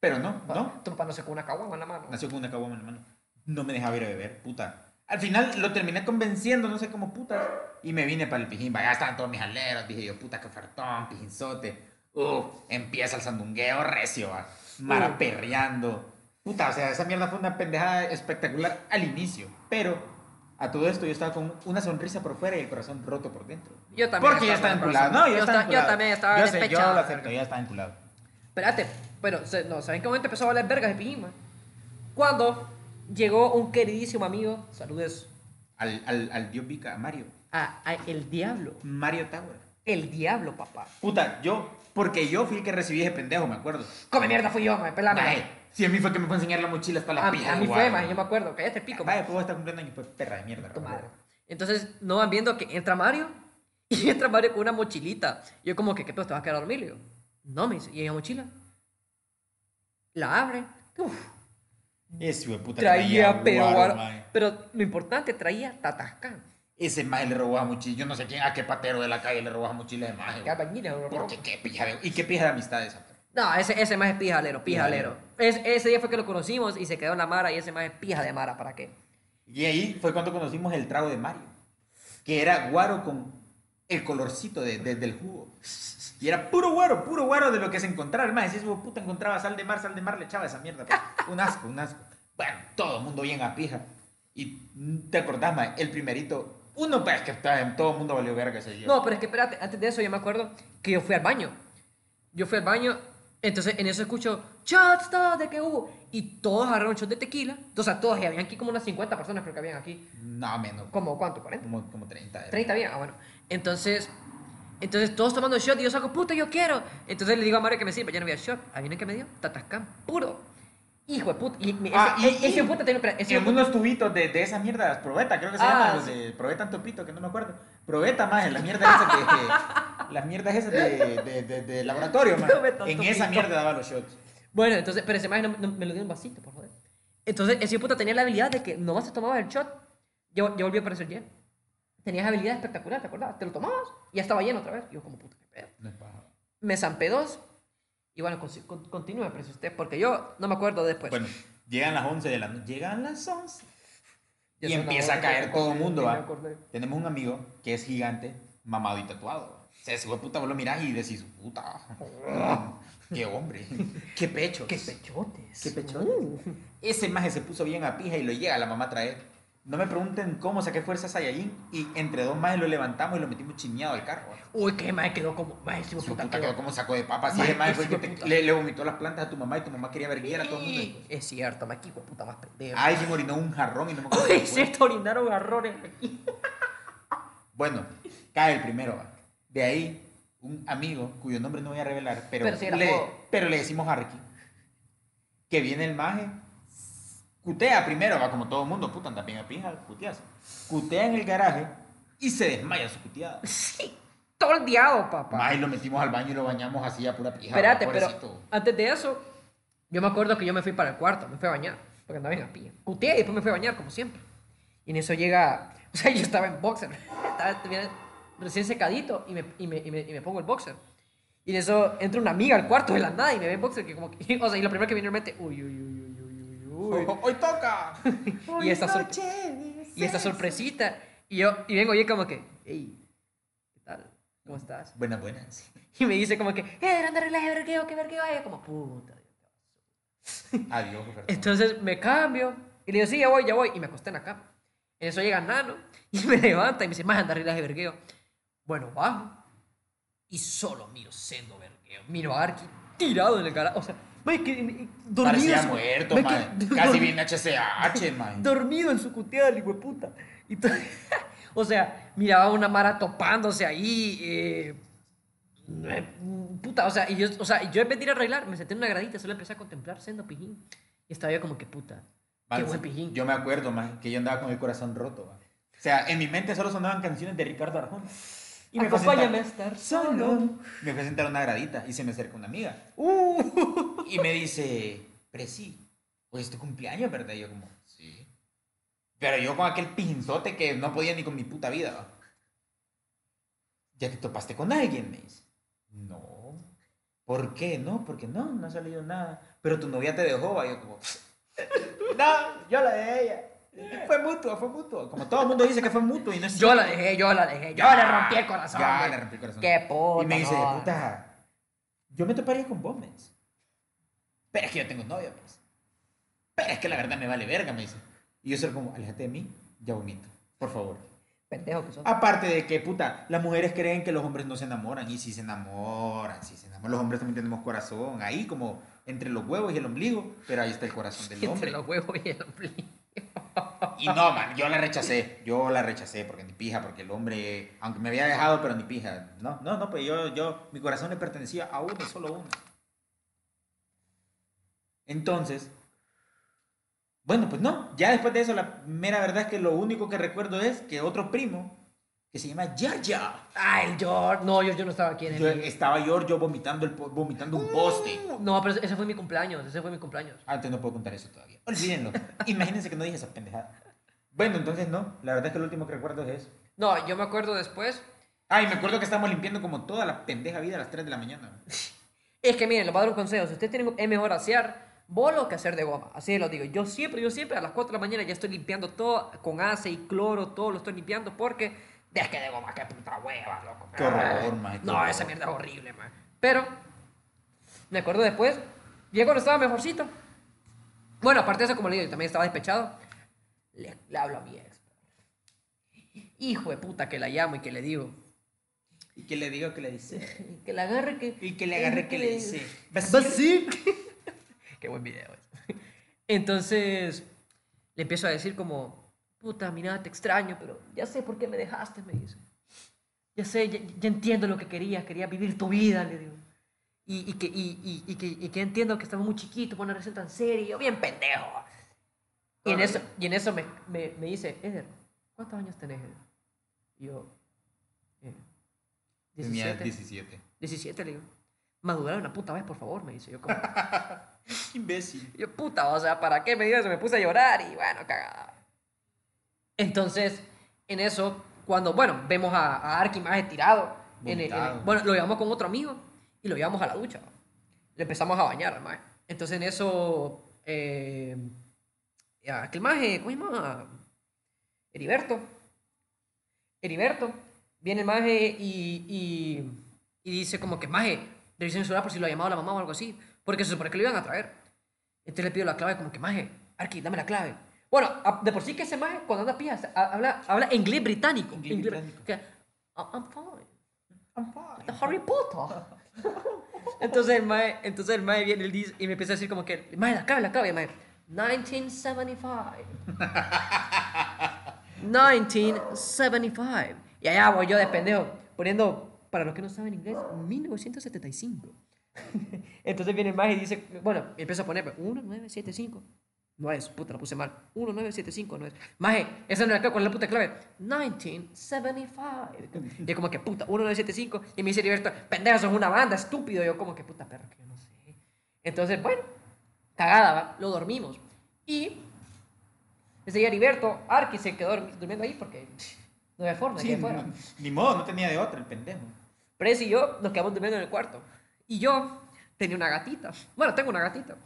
Pero no, no. Tu papá se con una caguama en la mano. Nació con una caguama en la mano. No me dejaba ir a beber, puta. Al final lo terminé convenciendo, no sé cómo puta. Y me vine para el pijín. Ya estaban todos mis aleros. Dije yo, puta, que ofertón, pijinzote. Uh, empieza el sandungueo recio, va. Mara Uh. perreando. Puta, o sea, esa mierda fue una pendejada espectacular al inicio. Pero a todo esto yo estaba con una sonrisa por fuera y el corazón roto por dentro. Yo también. Porque ya estaba enculado. No, yo, estaba esta- yo enculado. también estaba Yo sé, yo lo acepto, ya estaba enculado. Espérate, se- no, ¿saben qué momento empezó a valer vergas de pijín? Cuando llegó un queridísimo amigo, saludes, Al, al, al dios Vika, a Mario. a, a el diablo. Mario Tower. El diablo, papá. Puta, yo, porque yo fui el que recibí ese pendejo, me acuerdo. Come mierda fui yo, man, pelame. Si a mí fue que me fue a enseñar la mochila hasta la A, pija. a mí fue, man, yo me acuerdo. Cállate pico. Vaya, puedo estar cumpliendo años, pues perra de mierda. Madre. Entonces, no van viendo que entra Mario y entra Mario con una mochilita. Yo como que, ¿qué pedo? ¿Te vas a quedar a dormir? Le digo, no, me dice, ¿y en la mochila? La abre. Uf, Ese puta traía, maje. pero lo importante, traía tatascán. Ese maje le robó a mochila. Yo no sé quién, a qué patero de la calle le robó a mochila de maje. Bro. Porque qué pija de... Y qué pija de amistad esa. No, ese, ese más es pijalero, pijalero. Es, ese día fue que lo conocimos y se quedó en la Mara y ese más es pija de Mara, ¿para qué? Y ahí fue cuando conocimos el trago de Mario. Que era guaro con el colorcito de, de- del jugo. Y era puro guaro, puro guaro de lo que se encontraba. Más, si de puta encontraba sal de mar, sal de mar, le echaba esa mierda. pues. Un asco, un asco. Bueno, todo el mundo bien a pija. Y mm, te acordás, ma, el primerito Uno, pues, que todo el mundo valió verga ese día. No, pero es que espérate, antes de eso yo me acuerdo que yo fui al baño. Yo fui al baño, entonces en eso escucho shots todos de que hubo. Y todos agarraron shots de tequila. O sea, todos, y habían aquí como unas 50 personas creo que habían aquí. No, menos. ¿Cómo? ¿Cuánto? ¿40? Como, como 30. era. 30 bien, ah, bueno. Entonces, entonces todos tomando shot y yo saco, puta, yo quiero. Entonces le digo a Mario que me sirva, ya no había shot. Adivinen qué me dio, tatascán, puro. Hijo de puta. Y, me- ese, Ah, y, ese, ese y- puta ese en puta- unos tubitos de, de esas mierdas, probeta, creo que se Ah, llaman los de probeta en topito, que no me acuerdo. Probeta más, las mierdas esas de, las mierdas esas de, de, de, de laboratorio, man. En esa mierda daba los shots. Bueno, entonces, pero ese maje no, no- me lo dio en un vasito, por favor. Entonces, ese puta tenía la habilidad de que nomás te tomabas el shot, ya, ya volvió a aparecer lleno. Tenías habilidad espectacular, ¿te acordás? Te lo tomabas y ya estaba lleno otra vez. Y yo, como puta, qué pedo. Me zampé dos. Y bueno, con- con- continúe, pero usted, porque yo no me acuerdo después. Bueno, llegan las 11 de la noche. Llegan las 11. Ya Y empieza a caer todo el mundo. Tenemos un amigo que es gigante, mamado y tatuado. O sea, ese puta vos lo mirás y decís, puta, qué hombre, qué pecho. ¡Qué pechotes! Qué pechotes. Ese maje se puso bien a pija y lo llega la mamá a traer. No me pregunten cómo saqué fuerzas Saiyajin y entre dos majes lo levantamos y lo metimos chiñado al carro. Uy, que maje quedó como. Ese Su puta puta quedó. quedó como saco de papas. Maje fue que te- le, le vomitó las plantas a tu mamá y tu mamá quería verguiar a todo el mundo. Sí, Es cierto, hijo de puta más pendejo. Ay, se me orinó un jarrón y no me acuerdo. Fue. se te orinaron garrones aquí. Bueno, cae el primero. va. De ahí, un amigo cuyo nombre no voy a revelar, pero, Pero sí era le, pero le decimos Harky. Que viene el maje, cutea primero, va como todo el mundo, puta, anda bien a pija, cuteas. Cutea en el garaje y se desmaya su cuteada. Sí, tordeado, papá. Maje, lo metimos al baño y lo bañamos así a pura pija. Espérate, pero antes de eso, yo me acuerdo que yo me fui para el cuarto, me fui a bañar, porque andaba bien a pilla. Cuteé y después me fui a bañar, como siempre. Y en eso llega, o sea, yo estaba en boxer, estaba recién secadito y me, y, me, y, me, y me pongo el boxer. Y en eso entra una amiga al cuarto de la nada y me ve en boxer, que como que, o sea, y lo primero que viene en mente, uy, uy, uy, Oh, Hoy toca. Y esta, sor- y esta sorpresita. Y yo, y vengo yo como que, hey, ¿qué tal? ¿Cómo estás? Buenas, buenas. Y me dice como que, eh, grande relaje, vergueo, qué vergueo. Y yo como, puta. Adiós, Roberto. Entonces me cambio y le digo, sí, ya voy, ya voy. Y me acosté en la cama. En eso llega Nano y me levanta y me dice, más anda relaje, vergueo. Bueno, bajo y solo miro sendo vergueo. Miro a Arki tirado en el garaje. O sea, mae, que, dormido. Parecía su- muerto, que- Casi bien HCH, maje. dormido en su cuteada, el hijo de puta. Y o sea, miraba a una mara topándose ahí. eh, eh, puta, o sea, y yo, o sea, yo en vez de ir a arreglar, me senté en una gradita, solo empecé a contemplar siendo pijín. Y estaba yo como que puta. Qué buen pijín. Yo me acuerdo, más que yo andaba con el corazón roto. va. O sea, en mi mente solo sonaban canciones de Ricardo Arjona. Y me Acompáñame a estar solo. Me fui a sentar a una gradita y se me acerca una amiga. Uh. Y me dice, Presi, hoy es tu cumpleaños, ¿verdad? Y yo como, sí. Pero yo con aquel pinzote que no podía ni con mi puta vida. ¿Ya te topaste con alguien? Me dice. No. ¿Por qué? No, porque no, no ha salido nada. Pero tu novia te dejó, va. Y yo como, no, yo la dejé ella. Fue mutuo, fue mutuo. Como todo el mundo dice que fue mutuo y no es Yo cierto. la dejé, yo la dejé, yo le rompí el corazón. Ya, güey. le rompí el corazón. Qué puta. Y me dice, no. puta, yo me toparía con vos, me dice. Pero es que yo tengo novia, pues. Pero es que la verdad me vale verga, me dice. Y yo soy como, aléjate de mí, ya vomito, por favor. Pendejo que sos. Aparte de que, puta, las mujeres creen que los hombres no se enamoran. Y si se enamoran, si se enamoran. Los hombres también tenemos corazón. Ahí como entre los huevos y el ombligo. Pero ahí está el corazón del Entre hombre. los huevos y el ombligo. Y no, man, yo la rechacé. Yo la rechacé porque ni pija, porque el hombre, aunque me había dejado, pero ni pija. No, no, no, pues yo, yo, mi corazón le pertenecía a uno, solo uno. Entonces, bueno, pues no, ya después de eso, la mera verdad es que lo único que recuerdo es que otro primo, que se llama Yaya, Ay, George. No, yo, yo no estaba aquí en el. yo, estaba yo, yo vomitando, el, vomitando un poste. No, pero ese fue mi cumpleaños. Ese fue mi cumpleaños. Antes no puedo contar eso todavía. Olvídenlo. Imagínense que no dije esa pendejada. Bueno, entonces no, la verdad es que lo último que recuerdo es eso. No, yo me acuerdo después. Ay, me acuerdo que estábamos limpiando como toda la pendeja vida a las 3 de la mañana. Es que miren, les voy a dar un consejo. Si ustedes tienen, es mejor asear bolo que hacer de goma. Así lo digo. Yo siempre, yo siempre a las 4 de la mañana ya estoy limpiando todo con ace y cloro, todo lo estoy limpiando porque es que de goma, qué puta hueva, loco. Qué horror, man, qué No, horror. esa mierda es horrible, man. Pero, me acuerdo después, ya cuando estaba mejorcito. Bueno, aparte de eso, como le digo, yo también estaba despechado. Le, le hablo a mi ex. hijo de puta que la llamo y que le digo. Y que le digo que le dice. Que la agarre que... Y que le agarre que le dice. Basir. Qué buen video. ese. Entonces, le empiezo a decir como, puta, mira, te extraño, pero ya sé por qué me dejaste, me dice. Ya sé, ya, ya entiendo lo que querías, querías vivir tu vida, le digo. Y, y que, y, que, y que entiendo que estamos muy chiquitos, por una relación tan seria, yo bien pendejo. Y en eso, y en eso me, me, me dice, Eder, ¿cuántos años tenés, Eder? Y yo, eh, Tenía 17. 17. 17, le digo. Madurar una puta vez, por favor, me dice. Yo como, imbécil. yo, puta, o sea, ¿para qué me digas eso? Me puse a llorar y bueno, cagada. Entonces, en eso, cuando, bueno, vemos a, a Arky más tirado. en el- en el- bueno, lo llevamos con otro amigo y lo llevamos a la ducha. Le empezamos a bañar maje. Entonces, en eso, eh, aquel maje, ¿cómo se llama? Heriberto. Heriberto. Viene el maje y, y, y dice como que, maje, revisen el celular por si lo ha llamado la mamá o algo así. Porque se supone que lo iban a traer. Entonces le pido la clave como que, maje, Arki, dame la clave. Bueno, a- de por sí que ese maje, cuando anda pijas, ha- habla, habla inglés británico. Inglés Inglés- británico. que, "Oh, I'm fine. I'm fine. The Harry Potter. entonces el mae, entonces el mae viene y dice- y me empieza a decir como que, mae, la clave, la clave, mae. 1975. 1975. Y allá voy yo de pendejo, poniendo, para los que no saben inglés, 1975. Entonces viene el mae y dice, bueno, y empieza a poner, 1975. No es, puta, lo puse mal. 1975 no es. Maje, esa no es la clave, ¿cuál es la puta clave? 1975. Y yo como que, puta, 1975. Y me dice Heriberto, pendejo, sos una banda, estúpido. Y yo como que, puta perro, que yo no sé. Entonces, bueno, cagada, ¿va? lo dormimos. Y ese día Heriberto, Arki se quedó durmiendo ahí porque no había forma de Sí, que fuera. no- ni modo, no tenía de otra el pendejo. Press y yo nos quedamos durmiendo en el cuarto. Y yo tenía una gatita. Bueno, tengo una gatita.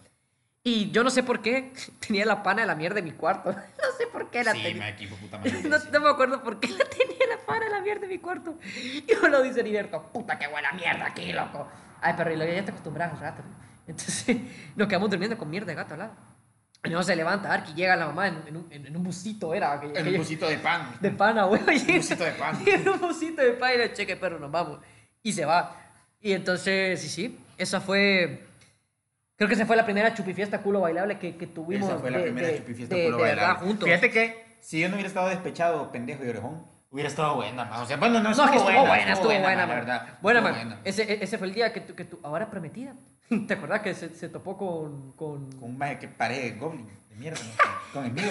Y yo no sé por qué tenía la pana de la mierda en mi cuarto. No sé por qué la sí, tenía. me equipo, puta madre. No, no me acuerdo por qué la tenía la pana de la mierda en mi cuarto. Y uno lo dice Heriberto, puta que buena mierda aquí, loco. Ay, pero ya te acostumbras al rato. Entonces nos quedamos durmiendo con mierda de gato al lado. Y no se levanta Arki, llega la mamá en, en un, en, en un busito, era. Que, En un busito de pan. de pana, güey. Un busito de pan. en un busito de pan y le cheque, perro, nos vamos. Y se va. Y entonces, sí, sí, esa fue... Creo que esa fue la primera chupifiesta culo bailable que, que tuvimos. Esa fue la de- primera de- chupifiesta de, culo bailable. juntos. Fíjate que si yo no hubiera estado despechado, pendejo y orejón, hubiera estado buena, ma. O sea, bueno, no, No, es que estuvo buena, estuvo buena, ma, man. la verdad. Buena, Estuvo man. buena. Ese, ese fue el día que tu, que tu ahora prometida. ¿Te acuerdas que se, se topó con... con... Con un maje que parece goblin, de mierda. ¿no? Con el mío,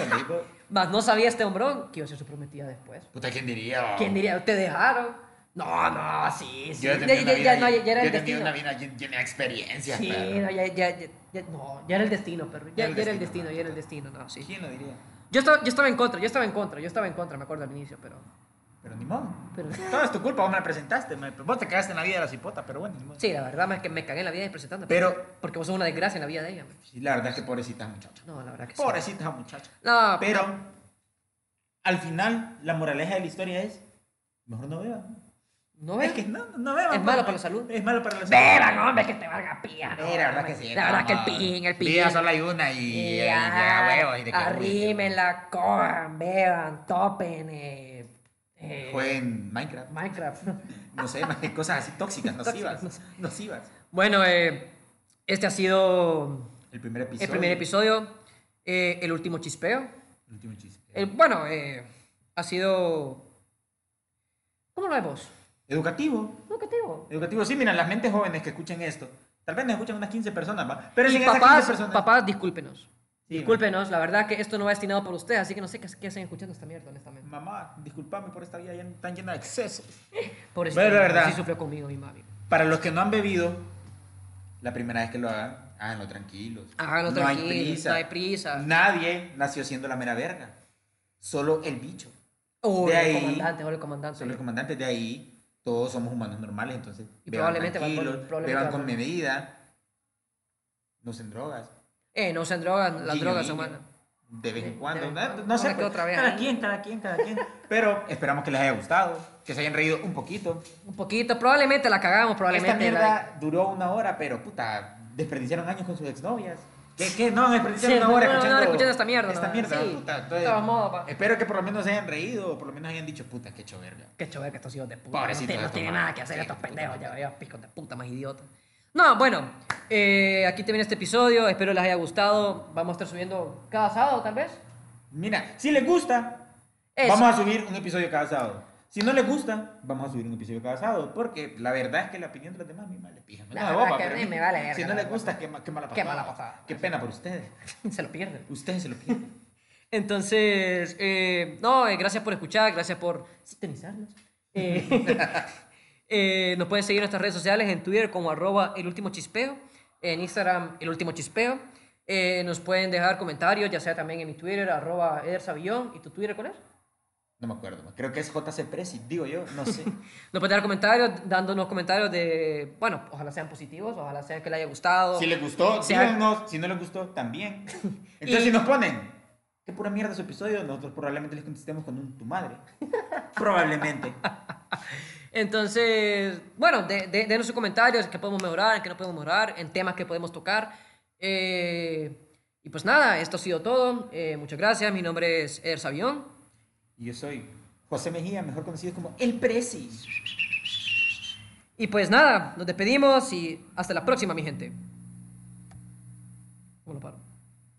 Más no sabía este hombrón que iba a ser su prometida después. puta, ¿quién diría? ¿Quién diría? ¿Te dejaron? No, no, sí, sí. Yo Ya, tenía ya- una ya- vida, no, ya- ya era yo el tenía destino. una vida llen- llena de experiencias, Sí, perro. no, ya, ya, ya, ya- no, ya era el destino, perro. Ya, Ya era el ya destino, ya era el destino, no, sí. ¿Quién lo diría? Yo estaba, yo estaba en contra, yo estaba en contra, yo estaba en contra, me acuerdo al inicio, pero... Pero ni modo. pero Todo es tu culpa, vos me la presentaste. me- Vos te cagaste en la vida de la cipota, pero bueno, ni modo. sí, la verdad es que me cagué en la vida de presentando. Pero- Porque vos sos una desgracia en la vida de ella. man. Sí, la verdad es que pobrecita muchacha. No, la verdad que sí. Pobrecita muchacha. No, Pero al final, la moraleja de la historia es: mejor no beban. No Es ves. que no, no beban. Es malo para la salud. Es malo para la salud. Beban, hombre, que te valga pía. no, Sí, la verdad que sí. La verdad que el pin, el pin. Vida solo hay una y, y, y a huevos. Y de que Arrímenla, cojan, beban, topen, eh, eh, Jueguen Minecraft. Minecraft. No sé, cosas así tóxicas, nocivas. Nocivas. Bueno, eh, este ha sido El primer episodio. el primer episodio, eh, el último chispeo. El último chiste. El- bueno, eh, ha sido... ¿Cómo lo vemos? Educativo. Educativo. Educativo, sí, mira, las mentes jóvenes que escuchen esto. Tal vez nos escuchan unas 15 personas, ¿va? Pero Y sin esas 15 papás, personas. papás, discúlpenos. Sí, discúlpenos, la verdad que esto no va destinado por ustedes, así que no sé qué, qué hacen escuchando esta mierda, honestamente. Mamá, discúlpame por esta vida tan llena de excesos. Por eso Pero la verdad- sí sufrió conmigo mi mami. Para los que no han bebido, la primera vez que lo hagan, háganlo tranquilos. Háganlo no tranquilos, hay prisa. no hay prisa. Nadie nació siendo la mera verga. Solo el bicho. O el ahí- comandante, o el comandante. Solo el comandante. De ahí, todos somos humanos normales, entonces Y beban probablemente van con- tranquilos, probablemente beban con medida, no usen drogas. Eh, no usen drogas, las drogas son malas. De vez en De- cuando, vez en ¿no? cuando. no sé, pues, otra vez cada ahí. quien, cada quien, cada quien. Pero esperamos que les haya gustado, que se hayan reído un poquito. Un poquito, probablemente la cagamos, Esta probablemente. mierda la- duró una hora, pero puta, desperdiciaron años con sus exnovias. ¿Qué, qué? No, me perdiste Sí, una hora no, no, escuchando. escuchando esta mierda, Esta mierda, sí. puta. Entonces, modo. Espero que por lo menos se hayan reído o por lo menos hayan dicho, puta, qué hecho verga. Qué chover que estos hijos de puta. Pobrecitos no no tienen nada que hacer Sí, estos pendejos. Ya, ya, picos de puta más idiotas. No, bueno. eh, aquí termina este episodio. Espero les haya gustado. Vamos a estar subiendo cada sábado, tal vez. Mira, si les gusta, Eso. vamos a subir un episodio cada sábado. Si no les gusta, vamos a subir un episodio cada sábado. Porque la verdad es que la opinión de los demás me vale pija. Me La boba, que a mí me vale verga, Si no les gusta, qué, qué mala Qué pasada. mala pasada. Qué pena por ustedes. Se lo pierden. Ustedes se lo pierden. Entonces, eh, no, eh, gracias por escuchar, gracias por sintonizarnos. Eh, nos pueden seguir en nuestras redes sociales, en Twitter como arroba el último chispeo, en Instagram el último chispeo. Nos pueden dejar comentarios, ya sea también en mi Twitter, arroba edersavillón. ¿Y tu Twitter cuál es? No me acuerdo. Creo que es JC Presi, digo yo, no sé. Nos pueden dar comentarios, dándonos comentarios de, bueno, ojalá sean positivos, ojalá sean que les haya gustado. Si les gustó, Sea- díganos. Si no les gustó, también. Entonces, Y- si nos ponen, qué pura mierda su episodio, nosotros probablemente les contestemos con un tu madre. probablemente. Entonces, bueno, de, de- denos sus comentarios, en qué podemos mejorar, en qué no podemos mejorar, en temas que podemos tocar. Eh, y pues nada, esto ha sido todo. Eh, muchas gracias, mi nombre es Eder Sabión. Y yo soy José Mejía, mejor conocido como El Presi. Y pues nada, nos despedimos y hasta la próxima, mi gente. ¿Cómo lo paro?